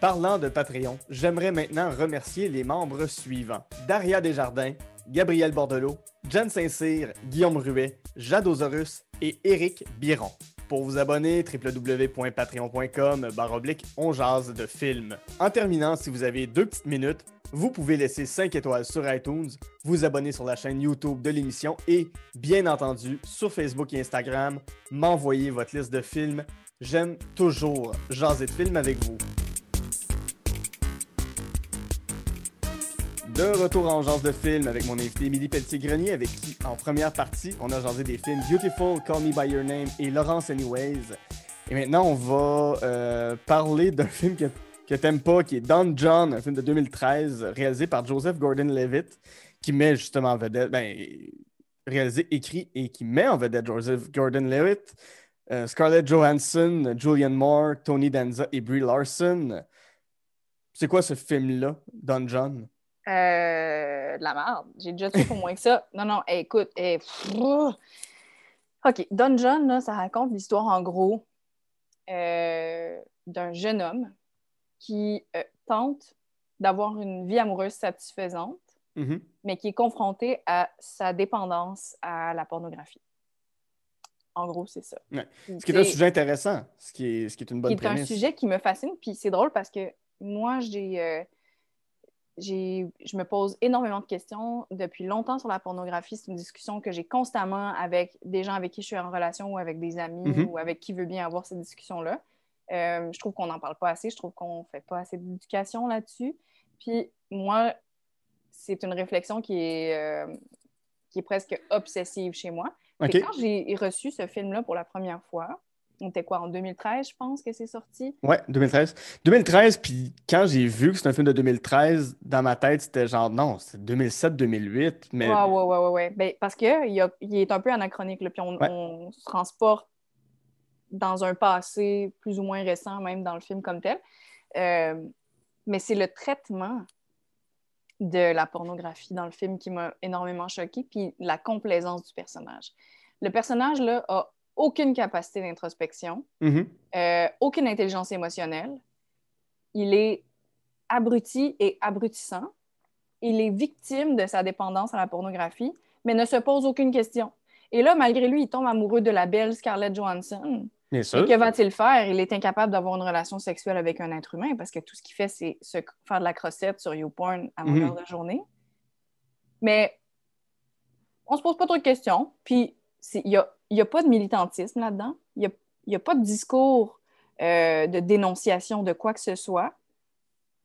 Speaker 2: Parlant de Patreon, j'aimerais maintenant remercier les membres suivants. Daria Desjardins, Gabriel Bordelot, Jen Saint-Cyr, Guillaume Ruet, Jadosaurus et Éric Biron. Pour vous abonner, www.patreon.com baroblique on jase de films. En terminant, si vous avez deux petites minutes, vous pouvez laisser 5 étoiles sur iTunes, vous abonner sur la chaîne YouTube de l'émission et, bien entendu, sur Facebook et Instagram, m'envoyer votre liste de films. J'aime toujours jaser de films avec vous. De retour en genre de film avec mon invité Émilie Pelletier-Grenier, avec qui, en première partie, on a jasé des films Beautiful, Call Me By Your Name et Laurence Anyways. Et maintenant, on va euh, parler d'un *laughs* film que, que t'aimes pas, qui est Don John, un film de 2013, réalisé par Joseph Gordon-Levitt, qui met justement en vedette, ben, réalisé, écrit et qui met en vedette Joseph Gordon-Levitt, euh, Scarlett Johansson, Julianne Moore, Tony Danza et Brie Larson. C'est quoi ce film-là, Don John?
Speaker 3: Euh, de la merde. J'ai déjà tué pour moins que ça. *laughs* Non, non, hey, écoute. hey, pff, OK. Don John, là, ça raconte l'histoire, en gros, euh, d'un jeune homme qui euh, tente d'avoir une vie amoureuse satisfaisante,
Speaker 2: Mhm.
Speaker 3: mais qui est confronté à sa dépendance à la pornographie. En gros, c'est ça.
Speaker 2: Ouais. Ce qui est un sujet intéressant, ce qui est, ce qui est une bonne
Speaker 3: qui est un
Speaker 2: prémisse.
Speaker 3: sujet qui me fascine. Puis c'est drôle parce que moi, j'ai. Je me pose énormément de questions depuis longtemps sur la pornographie. C'est une discussion que j'ai constamment avec des gens avec qui je suis en relation ou avec des amis
Speaker 2: Mhm.
Speaker 3: ou avec qui veut bien avoir cette discussion-là. Euh, je trouve qu'on n'en parle pas assez. Je trouve qu'on ne fait pas assez d'éducation là-dessus. Puis moi, c'est une réflexion qui est, euh, qui est presque obsessive chez moi. Fait
Speaker 2: OK.
Speaker 3: que Quand j'ai reçu ce film-là pour la première fois, on était quoi, en 2013, je pense que c'est sorti?
Speaker 2: Ouais, 2013. 2013, puis quand j'ai vu que c'est un film de 2013, dans ma tête, c'était genre, non, c'est 2007-2008, mais...
Speaker 3: Ouais, ouais, ouais, ouais, ouais. Ben, parce qu'il il est un peu anachronique, puis on,
Speaker 2: Ouais.
Speaker 3: on se transporte dans un passé plus ou moins récent, même dans le film comme tel. Euh, mais c'est le traitement de la pornographie dans le film qui m'a énormément choquée, puis la complaisance du personnage. Le personnage, là, a aucune capacité d'introspection,
Speaker 2: Mhm.
Speaker 3: euh, aucune intelligence émotionnelle. Il est abruti et abrutissant. Il est victime de sa dépendance à la pornographie, mais ne se pose aucune question. Et là, malgré lui, il tombe amoureux de la belle Scarlett Johansson.
Speaker 2: Bien
Speaker 3: Et
Speaker 2: sûr.
Speaker 3: que va-t-il faire? Il est incapable d'avoir une relation sexuelle avec un être humain parce que tout ce qu'il fait, c'est se faire de la crossette sur YouPorn à longueur de journée. Mais on se pose pas trop de questions. Puis il n'y a, il y a pas de militantisme là-dedans. Il n'y a, y a pas de discours euh, de dénonciation de quoi que ce soit.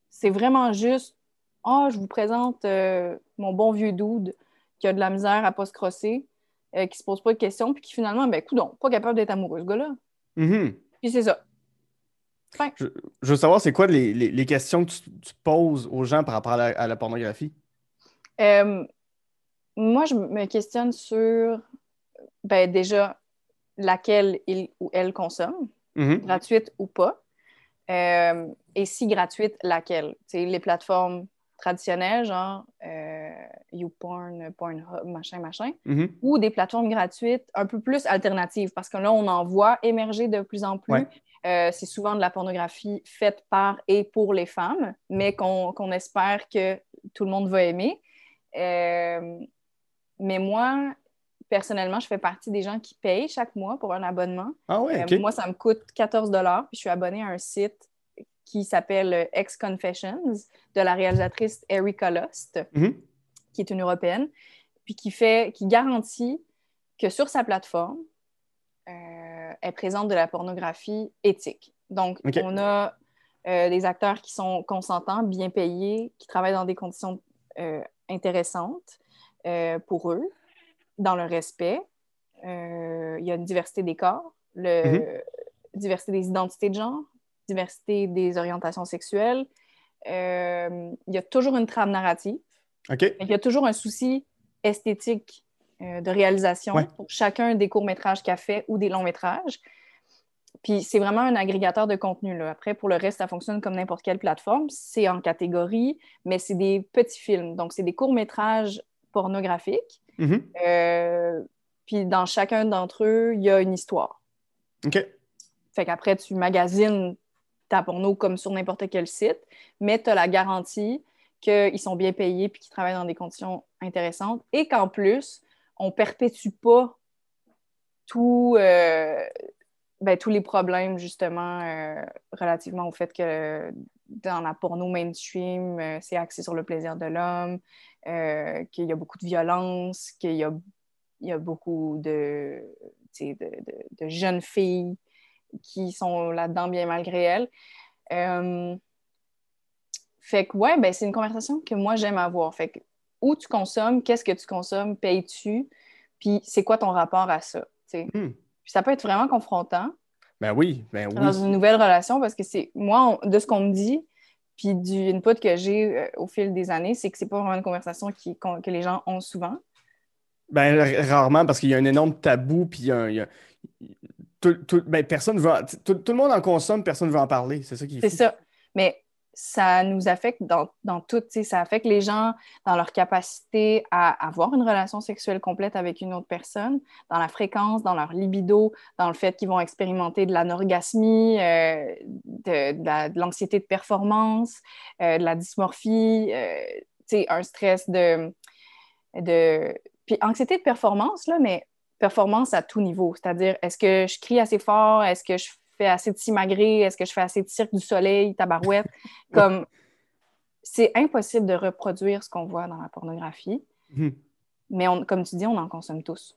Speaker 3: C'est vraiment juste Ah, je vous présente euh, mon bon vieux dude qui a de la misère à pas se crosser, euh, qui se pose pas de questions, puis qui finalement, ben, coudon, pas capable d'être amoureux, ce gars-là.
Speaker 2: Mhm.
Speaker 3: Puis c'est ça.
Speaker 2: Je, je veux savoir, c'est quoi les, les- les questions que tu, tu poses aux gens par rapport à la, à la pornographie?
Speaker 3: Euh, moi, je me questionne sur, ben, déjà, laquelle il ou elle consomme,
Speaker 2: Mhm.
Speaker 3: gratuite ou pas. Euh, et si gratuite, laquelle? Tu sais, les plateformes traditionnelles, genre euh, YouPorn, Pornhub, machin, machin,
Speaker 2: Mhm.
Speaker 3: ou des plateformes gratuites un peu plus alternatives, parce que là, on en voit émerger de plus en plus.
Speaker 2: Ouais.
Speaker 3: Euh, c'est souvent de la pornographie faite par et pour les femmes, mais qu'on qu'on espère que tout le monde va aimer. Euh, mais moi, personnellement, je fais partie des gens qui payent chaque mois pour un abonnement.
Speaker 2: Ah ouais,
Speaker 3: Euh, moi, ça me coûte 14 puis je suis abonnée à un site qui s'appelle euh, Ex Confessions de la réalisatrice Erika Lust
Speaker 2: Mhm.
Speaker 3: qui est une européenne, puis qui fait, qui garantit que sur sa plateforme, euh, elle présente de la pornographie éthique. Donc, on a euh, des acteurs qui sont consentants, bien payés, qui travaillent dans des conditions euh, intéressantes euh, pour eux, dans le respect. Euh, il y a une diversité des corps, le, diversité des identités de genre, diversité des orientations sexuelles. Euh, il y a toujours une trame narrative.
Speaker 2: OK.
Speaker 3: Il y a toujours un souci esthétique euh, de réalisation
Speaker 2: Ouais.
Speaker 3: pour chacun des courts-métrages qu'elle fait ou des longs-métrages. Puis c'est vraiment un agrégateur de contenu. Là. Après, pour le reste, ça fonctionne comme n'importe quelle plateforme. C'est en catégorie, mais c'est des petits films. Donc, c'est des courts-métrages pornographiques.
Speaker 2: Mhm.
Speaker 3: Euh, puis dans chacun d'entre eux, il y a une histoire.
Speaker 2: OK.
Speaker 3: Fait qu'après, tu magasines ta porno comme sur n'importe quel site, mais tu as la garantie qu'ils sont bien payés puis qu'ils travaillent dans des conditions intéressantes et qu'en plus, on perpétue pas tout, euh, ben, tous les problèmes, justement, euh, relativement au fait que dans la porno mainstream, c'est axé sur le plaisir de l'homme, euh, qu'il y a beaucoup de violence, qu'il y a, il y a beaucoup de, tu sais, de, de- de jeunes filles qui sont là-dedans bien malgré elles. Euh, fait que, ouais, ben, c'est une conversation que moi, j'aime avoir. Fait que, où tu consommes, qu'est-ce que tu consommes, payes-tu, puis c'est quoi ton rapport à ça.
Speaker 2: Hmm.
Speaker 3: Ça peut être vraiment confrontant
Speaker 2: Ben oui, ben
Speaker 3: dans
Speaker 2: oui.
Speaker 3: une nouvelle relation parce que c'est, moi, on- de ce qu'on me dit, puis du input que j'ai euh, au fil des années, c'est que c'est pas vraiment une conversation qui, que les gens ont souvent.
Speaker 2: Ben, rarement, parce qu'il y a un énorme tabou, puis il y a, un- il y a- tout- tout- ben, personne veut en- tout, tout le monde en consomme, personne ne veut en parler. C'est ça qui est
Speaker 3: C'est ça. Mais ça nous affecte dans, dans tout. Ça affecte les gens dans leur capacité à avoir une relation sexuelle complète avec une autre personne, dans la fréquence, dans leur libido, dans le fait qu'ils vont expérimenter de l'anorgasmie, euh, de, de la- de l'anxiété de performance, euh, de la dysmorphie, euh, un stress de, de. Puis anxiété de performance, là, mais performance à tout niveau. C'est-à-dire, est-ce que je crie assez fort? Est-ce que je fais assez de simagrée? Est-ce que je fais assez de cirque du soleil, tabarouette? Comme c'est impossible de reproduire ce qu'on voit dans la pornographie,
Speaker 2: Mhm.
Speaker 3: mais on, comme tu dis, on en consomme tous.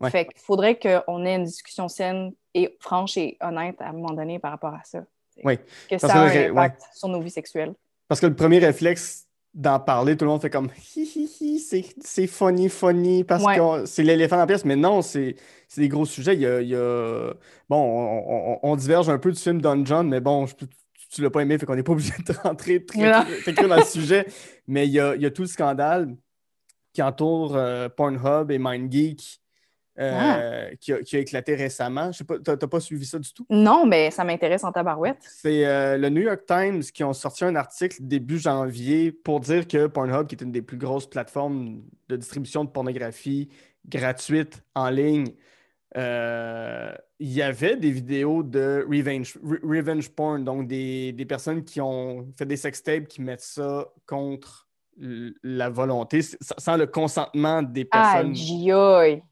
Speaker 2: Ouais.
Speaker 3: Fait qu'il faudrait qu'on ait une discussion saine et franche et honnête à un moment donné par rapport à ça.
Speaker 2: Oui.
Speaker 3: Que
Speaker 2: Parce
Speaker 3: ça a un
Speaker 2: que,
Speaker 3: impact sur nos vies sexuelles.
Speaker 2: Parce que le premier réflexe d'en parler, tout le monde fait comme hi hi hi, c'est funny, funny, parce
Speaker 3: Ouais.
Speaker 2: que c'est l'éléphant la pièce. Mais non, c'est des gros sujets. Il y a, il y a- Bon, on, on- on diverge un peu du film Dungeon, mais bon, je, tu, tu l'as pas aimé, fait qu'on n'est pas *laughs* obligé de rentrer très,
Speaker 3: Non.
Speaker 2: très, très dans le sujet. Mais il y a, il y a tout le scandale qui entoure euh, Pornhub et MindGeek euh, qui, a, qui a éclaté récemment. Je sais pas, t'as pas suivi ça du tout?
Speaker 3: Non, mais ça m'intéresse en tabarouette.
Speaker 2: C'est euh, le New York Times qui ont sorti un article début janvier pour dire que Pornhub, qui est une des plus grosses plateformes de distribution de pornographie gratuite en ligne, euh, il y avait des vidéos de revenge, re- revenge porn, donc des, des personnes qui ont fait des sextapes qui mettent ça contre la volonté, sans le consentement des personnes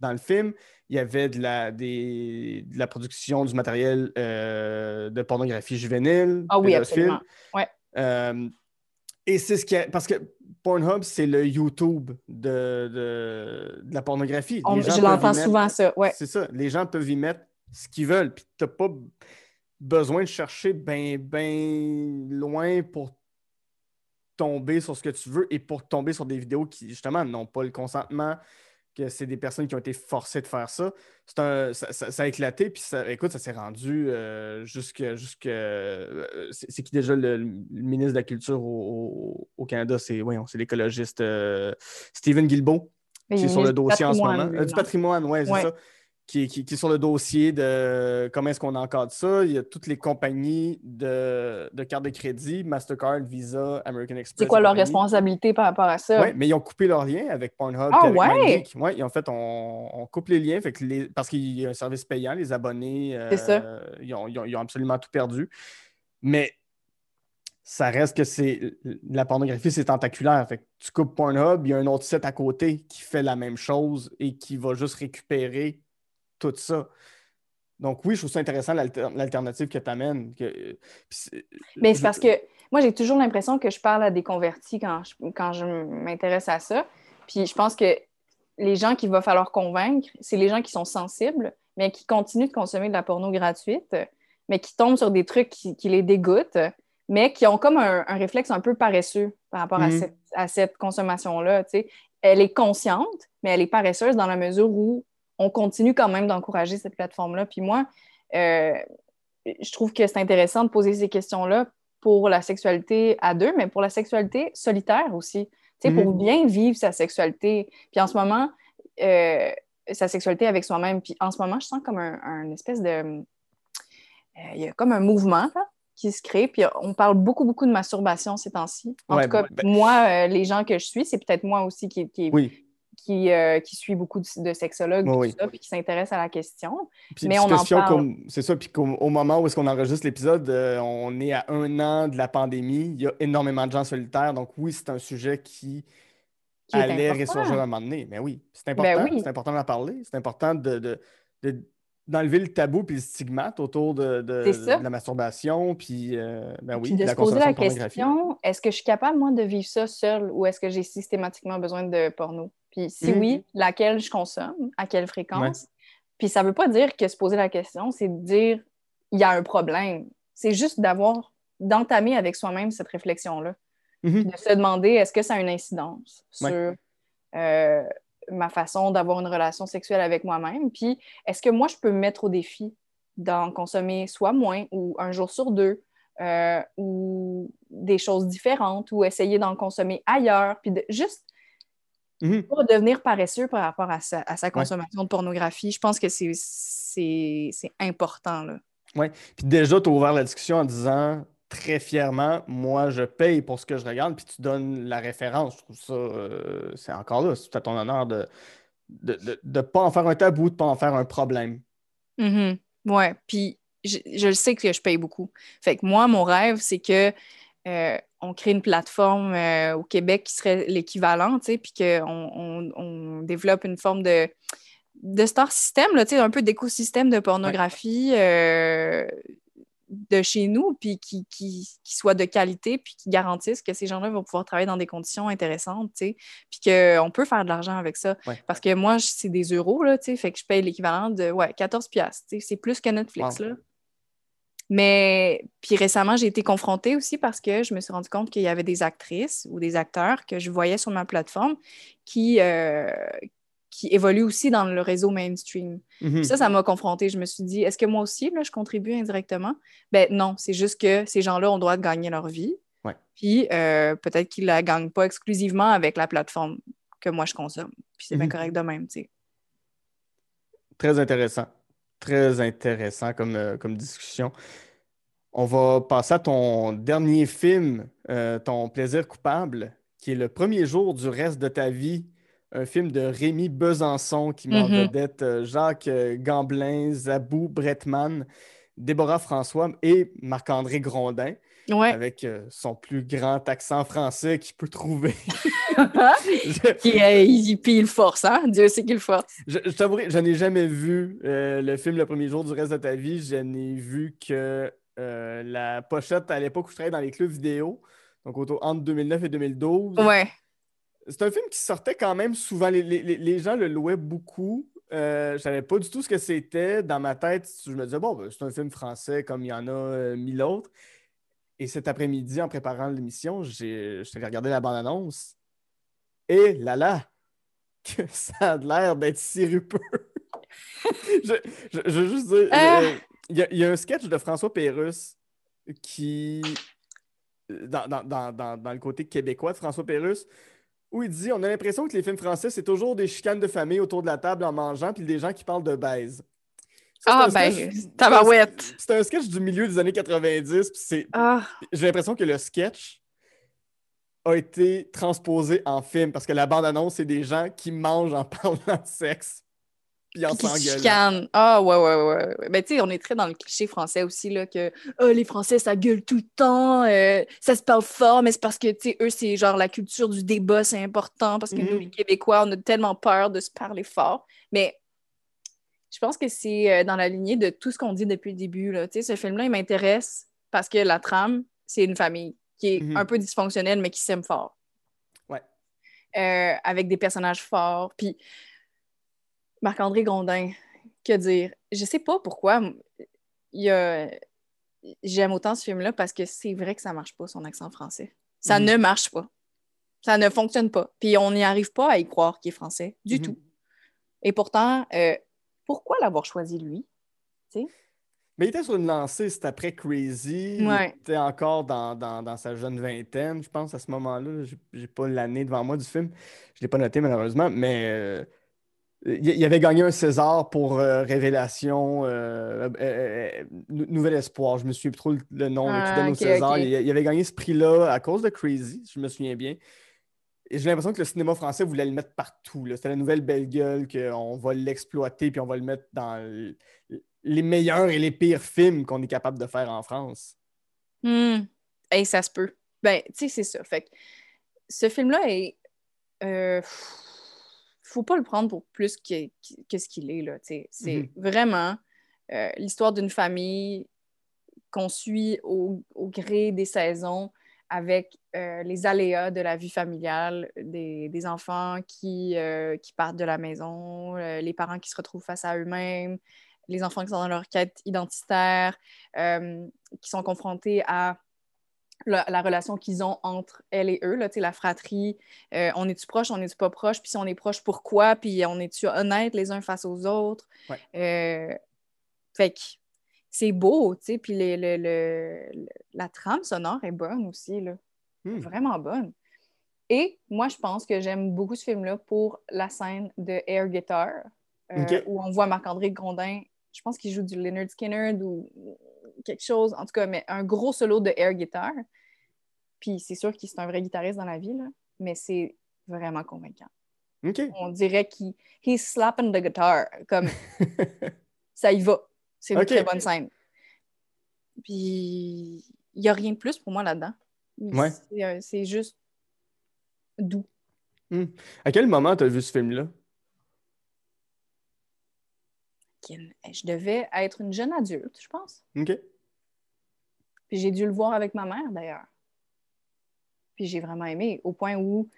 Speaker 2: dans le film, il y avait de la, des- de la production du matériel euh, de pornographie juvénile.
Speaker 3: Ah oui, absolument. Ouais.
Speaker 2: Euh, et c'est ce qui a- Parce que Pornhub, c'est le YouTube de, de- de la pornographie.
Speaker 3: On- je l'entends souvent, ça. Ouais.
Speaker 2: C'est ça. Les gens peuvent y mettre ce qu'ils veulent. Puis tu n'as pas besoin de chercher bien, bien loin pour tomber sur ce que tu veux et pour tomber sur des vidéos qui, justement, n'ont pas le consentement, que c'est des personnes qui ont été forcées de faire ça. C'est un, ça, ça- ça a éclaté, puis ça, écoute, ça s'est rendu euh, jusque. jusque euh, c'est c'est qui déjà le, le ministre de la Culture au, au- au Canada? C'est voyons, c'est l'écologiste euh, Stephen Guilbeault qui est sur le dossier en ce moment. Euh, du patrimoine, oui, c'est
Speaker 3: Ouais.
Speaker 2: ça. Qui, qui- qui est sur le dossier de comment est-ce qu'on encadre ça. Il y a toutes les compagnies de, de cartes de crédit, Mastercard, Visa, American Express.
Speaker 3: C'est quoi leur
Speaker 2: compagnie.
Speaker 3: responsabilité par rapport à ça?
Speaker 2: Oui, mais ils ont coupé leurs liens avec Pornhub.
Speaker 3: Ah
Speaker 2: avec
Speaker 3: ouais?
Speaker 2: Ils ont fait, on, on coupe les liens fait que les- parce qu'il y a un service payant, les abonnés, euh,
Speaker 3: ça.
Speaker 2: Ils, ont, ils ont- ils ont absolument tout perdu. Mais ça reste que c'est la pornographie, c'est tentaculaire. Fait que tu coupes Pornhub, il y a un autre site à côté qui fait la même chose et qui va juste récupérer tout ça. Donc oui, je trouve ça intéressant l'alter- l'alternative que tu amènes.
Speaker 3: Mais c'est parce que moi, j'ai toujours l'impression que je parle à des convertis quand je, quand je m'intéresse à ça. Puis je pense que les gens qu'il va falloir convaincre, c'est les gens qui sont sensibles, mais qui continuent de consommer de la porno gratuite, mais qui tombent sur des trucs qui, qui les dégoûtent, mais qui ont comme un, un réflexe un peu paresseux par rapport à
Speaker 2: Mhm.
Speaker 3: cette, à cette consommation-là. Elle est consciente, mais elle est paresseuse dans la mesure où on continue quand même d'encourager cette plateforme-là. Puis moi, euh, je trouve que c'est intéressant de poser ces questions-là pour la sexualité à deux, mais pour la sexualité solitaire aussi. Tu sais, Pour
Speaker 2: Mhm.
Speaker 3: bien vivre sa sexualité. Puis en ce moment, euh, sa sexualité avec soi-même. Puis en ce moment, je sens comme un, un espèce de. euh, Il y a comme un mouvement là, qui se crée. Puis on parle beaucoup, beaucoup de masturbation ces temps-ci. En
Speaker 2: Ouais,
Speaker 3: tout cas,
Speaker 2: ben-
Speaker 3: moi, euh, les gens que je suis, c'est peut-être moi aussi qui, qui,
Speaker 2: Oui.
Speaker 3: Qui, euh, qui suis beaucoup de, de sexologues,
Speaker 2: Oui,
Speaker 3: tout ça, puis qui s'intéressent à la question.
Speaker 2: Puis
Speaker 3: Mais on en parle.
Speaker 2: C'est ça, puis qu'au au moment où est-ce qu'on enregistre l'épisode, euh, on est à un an de la pandémie. Il y a énormément de gens solitaires. Donc oui, c'est un sujet qui,
Speaker 3: Qui
Speaker 2: allait
Speaker 3: important.
Speaker 2: ressurgir à un moment donné. Mais oui, c'est important.
Speaker 3: Ben oui.
Speaker 2: C'est important d'en parler. C'est important de, de- de- d'enlever le tabou puis le stigmate autour de, de- la masturbation. Puis, euh, ben oui,
Speaker 3: Puis de
Speaker 2: la
Speaker 3: se poser la question, est-ce que je suis capable, moi, de vivre ça seule ou est-ce que j'ai systématiquement besoin de porno? Puis si
Speaker 2: Mhm.
Speaker 3: oui, laquelle je consomme, à quelle fréquence? Puis ça ne veut pas dire que se poser la question, c'est de dire il y a un problème. C'est juste d'avoir, d'entamer avec soi-même cette réflexion-là.
Speaker 2: Mhm.
Speaker 3: De se demander est-ce que ça a une incidence
Speaker 2: Ouais.
Speaker 3: sur euh, ma façon d'avoir une relation sexuelle avec moi-même? Puis est-ce que moi, je peux me mettre au défi d'en consommer soit moins ou un jour sur deux euh, ou des choses différentes ou essayer d'en consommer ailleurs, puis de juste
Speaker 2: Mhm.
Speaker 3: pas devenir paresseux par rapport à sa, à sa consommation de pornographie. Je pense que c'est- c'est c'est important. Là.
Speaker 2: Puis déjà, tu as ouvert la discussion en disant très fièrement, moi, je paye pour ce que je regarde, puis tu donnes la référence. Je trouve ça, euh, c'est encore là, c'est à ton honneur de ne de, de, pas en faire un tabou, de ne pas en faire un problème.
Speaker 3: Mhm. Ouais, puis je, je le sais que je paye beaucoup. Fait que moi, mon rêve, c'est que euh, on crée une plateforme euh, au Québec qui serait l'équivalent, puis qu'on on, on développe une forme de, de star system, là, un peu d'écosystème de pornographie, euh, de chez nous, puis qui, qui, qui soient de qualité, puis qui garantissent que ces gens-là vont pouvoir travailler dans des conditions intéressantes, puis qu'on peut faire de l'argent avec ça.
Speaker 2: Ouais.
Speaker 3: Parce que moi, c'est des euros, là, fait que je paye l'équivalent de, ouais, 14 piastres, c'est plus que Netflix,
Speaker 2: Wow.
Speaker 3: là. Mais, puis récemment, j'ai été confrontée aussi parce que je me suis rendu compte qu'il y avait des actrices ou des acteurs que je voyais sur ma plateforme qui, euh, qui évoluent aussi dans le réseau mainstream.
Speaker 2: Mhm.
Speaker 3: Ça, ça m'a confrontée. Je me suis dit, est-ce que moi aussi, là, je contribue indirectement? Ben non, c'est juste que ces gens-là ont le droit de gagner leur vie.
Speaker 2: Ouais.
Speaker 3: Puis euh, peut-être qu'ils la gagnent pas exclusivement avec la plateforme que moi je consomme. Puis c'est bien
Speaker 2: Mhm.
Speaker 3: correct de même, tu sais.
Speaker 2: Très intéressant. Très intéressant comme, euh, comme discussion. On va passer à ton dernier film, euh, ton plaisir coupable, qui est le premier jour du reste de ta vie, un film de Rémi Besançon qui met en vedette euh, Jacques euh, Gamblin, Zabou Bretman, Déborah François et Marc-André Grondin,
Speaker 3: Ouais.
Speaker 2: avec euh, son plus grand accent français qu'il peut trouver. *laughs* *laughs* Je-
Speaker 3: Puis, euh, il, puis il force, hein? Dieu sait qu'il force.
Speaker 2: Je, je t'avouerai, je n'ai jamais vu euh, le film Le premier jour du reste de ta vie. Je n'ai vu que euh, la pochette à l'époque où je travaillais dans les clubs vidéo, donc entre 2009 et 2012.
Speaker 3: Ouais.
Speaker 2: C'est un film qui sortait quand même souvent. Les, les- les- les gens le louaient beaucoup. Euh, je savais pas du tout ce que c'était. Dans ma tête, je me disais, bon, ben, c'est un film français comme il y en a euh, mille autres. Et cet après-midi, en préparant l'émission, j'ai, je suis allé regarder la bande-annonce. Et là là, *laughs* que ça a l'air d'être sirupeux. *laughs* je, je- je veux juste dire,
Speaker 3: Ah!
Speaker 2: euh, il y, a- il y a un sketch de François Pérusse qui, dans, dans- dans- dans- dans le côté québécois de François Pérusse, où il dit On a l'impression que les films français, c'est toujours des chicanes de famille autour de la table en mangeant, puis des gens qui parlent de baise.
Speaker 3: Ah, ben,
Speaker 2: sketch- c'est un-
Speaker 3: tabarouette.
Speaker 2: C'est un sketch du milieu des années 90, puis c'est
Speaker 3: Ah,
Speaker 2: j'ai l'impression que le sketch a été transposé en film parce que la bande-annonce, c'est des gens qui mangent en *laughs* parlant de sexe puis en s'engueulant.
Speaker 3: chicanent. Ah, ouais, ouais, ouais, ouais. Ben, tu sais, on est très dans le cliché français aussi, là, que Ah, les Français, ça gueule tout le temps, euh, ça se parle fort, mais c'est parce que, tu sais, eux, c'est genre la culture du débat, c'est important, parce que nous,
Speaker 2: Mhm.
Speaker 3: les Québécois, on a tellement peur de se parler fort. Mais je pense que c'est euh, dans la lignée de tout ce qu'on dit depuis le début, là. Tu sais, ce film-là, il m'intéresse parce que la trame, c'est une famille qui est
Speaker 2: Mhm.
Speaker 3: un peu dysfonctionnelle, mais qui s'aime fort.
Speaker 2: Ouais.
Speaker 3: Euh, avec des personnages forts. Puis Marc-André Grondin, que dire? Je sais pas pourquoi il y a... j'aime autant ce film-là parce que c'est vrai que ça marche pas, son accent français. Ça
Speaker 2: Mhm.
Speaker 3: ne marche pas. Ça ne fonctionne pas. Puis on n'y arrive pas à y croire qu'il est français, du
Speaker 2: Mhm.
Speaker 3: tout. Et pourtant, euh, pourquoi l'avoir choisi lui?
Speaker 2: Mais il était sur une lancée, c'était après Crazy. Il était encore dans, dans- dans sa jeune vingtaine, je pense, à ce moment-là. J'ai- pas l'année devant moi du film. Je l'ai pas noté, malheureusement. Mais euh, il avait gagné un César pour euh, Révélation, euh, Nou- Nouvel Espoir. Je me souviens plus trop le, nom qui
Speaker 3: Ah,
Speaker 2: au César. Il, il avait gagné ce prix-là à cause de Crazy, si je me souviens bien. Et j'ai l'impression que le cinéma français voulait le mettre partout. C'était la nouvelle belle gueule qu'on va l'exploiter puis on va le mettre dans les meilleurs et les pires films qu'on est capable de faire en France.
Speaker 3: Hmm. Hey, ça se peut. Ben, tu sais, c'est ça. Fait que ce film-là est. euh, faut pas le prendre pour plus que, que ce qu'il est, là. C'est
Speaker 2: Mhm.
Speaker 3: vraiment euh, l'histoire d'une famille qu'on suit au, au gré des saisons avec euh, les aléas de la vie familiale, des, des enfants qui, euh, qui partent de la maison, euh, les parents qui se retrouvent face à eux-mêmes, les enfants qui sont dans leur quête identitaire, qui sont confrontés à la, la relation qu'ils ont entre elle et eux, là, la fratrie. Euh, on est-tu proche, on est-tu pas proche, puis si on est proche, pourquoi, puis on est-tu honnête les uns face aux autres?
Speaker 2: Ouais.
Speaker 3: Euh, fait c'est beau, tu sais, puis le- le- le- le- la trame sonore est bonne aussi, là.
Speaker 2: Hmm.
Speaker 3: Vraiment bonne. Et moi, je pense que j'aime beaucoup ce film-là pour la scène de Air Guitar, euh, où on voit Marc-André Grondin, je pense qu'il joue du Leonard Skinner ou quelque chose, en tout cas, mais un gros solo de air guitar. Puis c'est sûr qu'il c'est un vrai guitariste dans la vie, là, mais c'est vraiment convaincant. On dirait qu'il he's slapping the guitar, comme *laughs* ça y va. C'est une très bonne scène. Puis il n'y a rien de plus pour moi là-dedans.
Speaker 2: Ouais.
Speaker 3: C'est, euh, C'est juste doux.
Speaker 2: à quel moment tu as vu ce film-là?
Speaker 3: Kin. Je devais être une jeune adulte, je pense.
Speaker 2: OK.
Speaker 3: Puis j'ai dû le voir avec ma mère, d'ailleurs. Puis j'ai vraiment aimé, au point où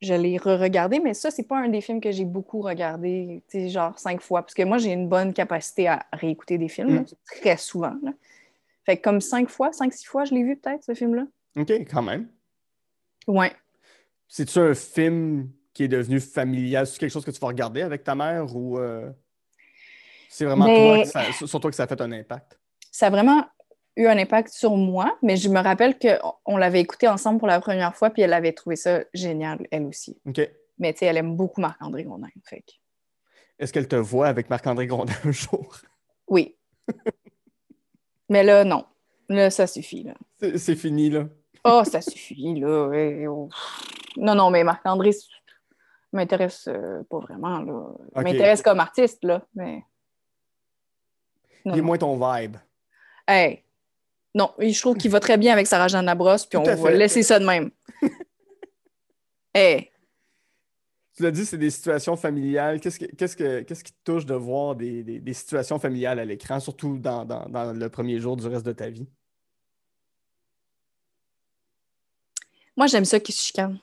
Speaker 3: je l'ai re-regardé, mais ça, c'est pas un des films que j'ai beaucoup regardé, genre cinq fois, parce que moi, j'ai une bonne capacité à réécouter des films,
Speaker 2: Mm.
Speaker 3: très souvent. là. Fait que comme cinq fois, cinq, six fois, je l'ai vu peut-être, ce film-là.
Speaker 2: OK, quand même.
Speaker 3: Ouais.
Speaker 2: C'est-tu un film qui est devenu familial? C'est quelque chose que tu vas regarder avec ta mère ou euh, c'est vraiment
Speaker 3: Mais-
Speaker 2: toi que ça, sur sur toi que ça a fait un impact?
Speaker 3: Ça a vraiment eu un impact sur moi, mais je me rappelle qu'on on l'avait écouté ensemble pour la première fois, puis elle avait trouvé ça génial, elle aussi.
Speaker 2: OK.
Speaker 3: Mais tu sais, elle aime beaucoup Marc-André Gondin, fait que
Speaker 2: Est-ce qu'elle te voit avec Marc-André Grondin un jour?
Speaker 3: oui. *laughs* mais là, non. Là, ça suffit, là.
Speaker 2: C'est fini, là.
Speaker 3: Oh, ça suffit, là. Eh, oh. Non, non, mais Marc-André m'intéresse euh, pas vraiment, là. M'intéresse comme artiste, là, mais... Non,
Speaker 2: Il est
Speaker 3: non.
Speaker 2: moins ton vibe.
Speaker 3: Hey. Non, je trouve qu'il va très bien avec Sarah Jeanne Labrosse, puis
Speaker 2: Tout
Speaker 3: on va laisser ça de même. *laughs* hey.
Speaker 2: Tu l'as dit, c'est des situations familiales. Qu'est-ce, que- qu'est-ce, que, qu'est-ce qui te touche de voir des, des- des situations familiales à l'écran, surtout dans, dans- dans le premier jour du reste de ta vie?
Speaker 3: Moi, j'aime ça qui se chicane.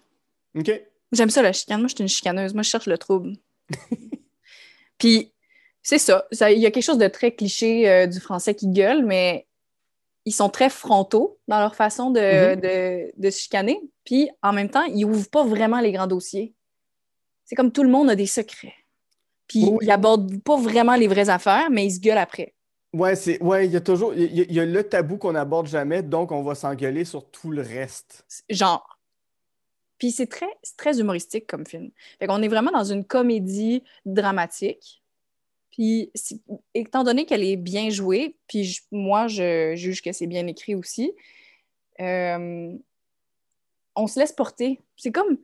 Speaker 2: OK.
Speaker 3: J'aime ça, la chicane. Moi, je suis une chicaneuse. Moi, je cherche le trouble. *laughs* Puis, c'est ça. Ça- Il y a quelque chose de très cliché euh, du français qui gueule, mais ils sont très frontaux dans leur façon de,
Speaker 2: Mhm.
Speaker 3: de- de se chicaner. Puis, en même temps, ils ouvrent pas vraiment les grands dossiers. C'est comme tout le monde a des secrets. Puis,
Speaker 2: Oui.
Speaker 3: ils abordent pas vraiment les vraies affaires, mais ils se gueulent après.
Speaker 2: Ouais, c'est, ouais, il y a toujours il y a, il y a le tabou qu'on n'aborde jamais, donc on va s'engueuler sur tout le reste.
Speaker 3: genre. Puis c'est très, c'est très humoristique comme film. Fait qu'on est vraiment dans une comédie dramatique. Puis étant donné qu'elle est bien jouée, puis je- moi, je juge que c'est bien écrit aussi, euh, on se laisse porter. C'est comme,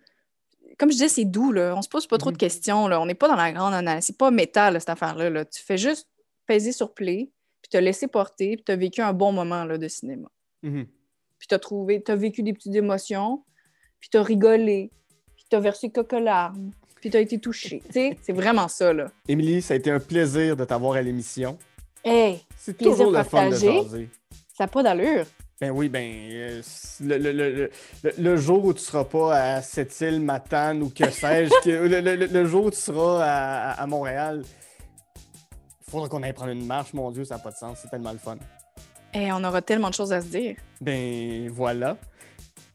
Speaker 3: comme je disais, c'est doux, là. On se pose pas trop de
Speaker 2: Mhm.
Speaker 3: questions, là. On n'est pas dans la grande analyse. C'est pas métal, là, cette affaire-là. là. Tu fais juste peser sur play, puis te laisser porter, puis tu as vécu un bon moment là, de cinéma
Speaker 2: Mhm.
Speaker 3: puis t'as trouvé, t'as vécu des petites émotions, puis t'as rigolé, puis t'as versé quelques larmes, puis t'as été touché. Tu sais, c'est vraiment ça, là.
Speaker 2: Émilie, ça a été un plaisir de t'avoir à l'émission.
Speaker 3: Hey,
Speaker 2: C'est
Speaker 3: Plaisir
Speaker 2: toujours le fun de jaser.
Speaker 3: ça n'a pas d'allure.
Speaker 2: Ben oui, ben euh, le, le- le- le- jour où tu seras pas à Sept-Îles, Matane ou que sais-je, le, le- le jour où tu seras à, à- à Montréal, il faudra qu'on aille prendre une marche, mon Dieu, ça n'a pas de sens, c'est tellement le fun.
Speaker 3: Hey, on aura tellement de choses à se dire.
Speaker 2: Ben voilà.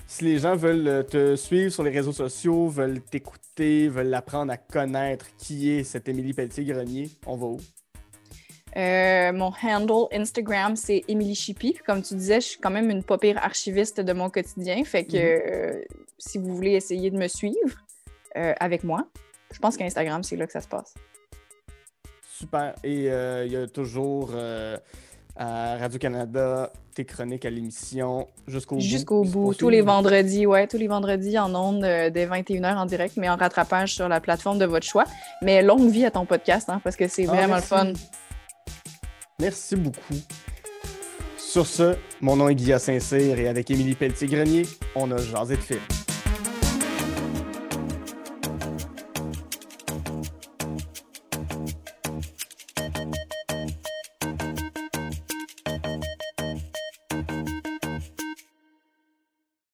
Speaker 2: Si les gens veulent euh, te suivre sur les réseaux sociaux, veulent t'écouter, veulent apprendre à connaître qui est cette Émilie Pelletier-Grenier, on va où?
Speaker 3: Euh, mon handle Instagram, c'est Emily Chippy. Comme tu disais, je suis quand même une pas pire archiviste de mon quotidien. Fait que euh, si vous voulez essayer de me suivre euh, avec moi, je pense qu'Instagram, c'est là que ça se passe.
Speaker 2: Super. Et il y a toujours à Radio-Canada tes chroniques à l'émission jusqu'au bout.
Speaker 3: Jusqu'au bout, tous les vendredis, ouais, tous les vendredis en ondes euh, dès 21h en direct, mais en rattrapage sur la plateforme de votre choix. Mais longue vie à ton podcast, hein, parce que c'est
Speaker 2: Ah,
Speaker 3: vraiment le fun.
Speaker 2: Merci beaucoup. Sur ce, mon nom est Guillaume Saint-Cyr et avec Émilie Pelletier-Grenier, on a jasé de film.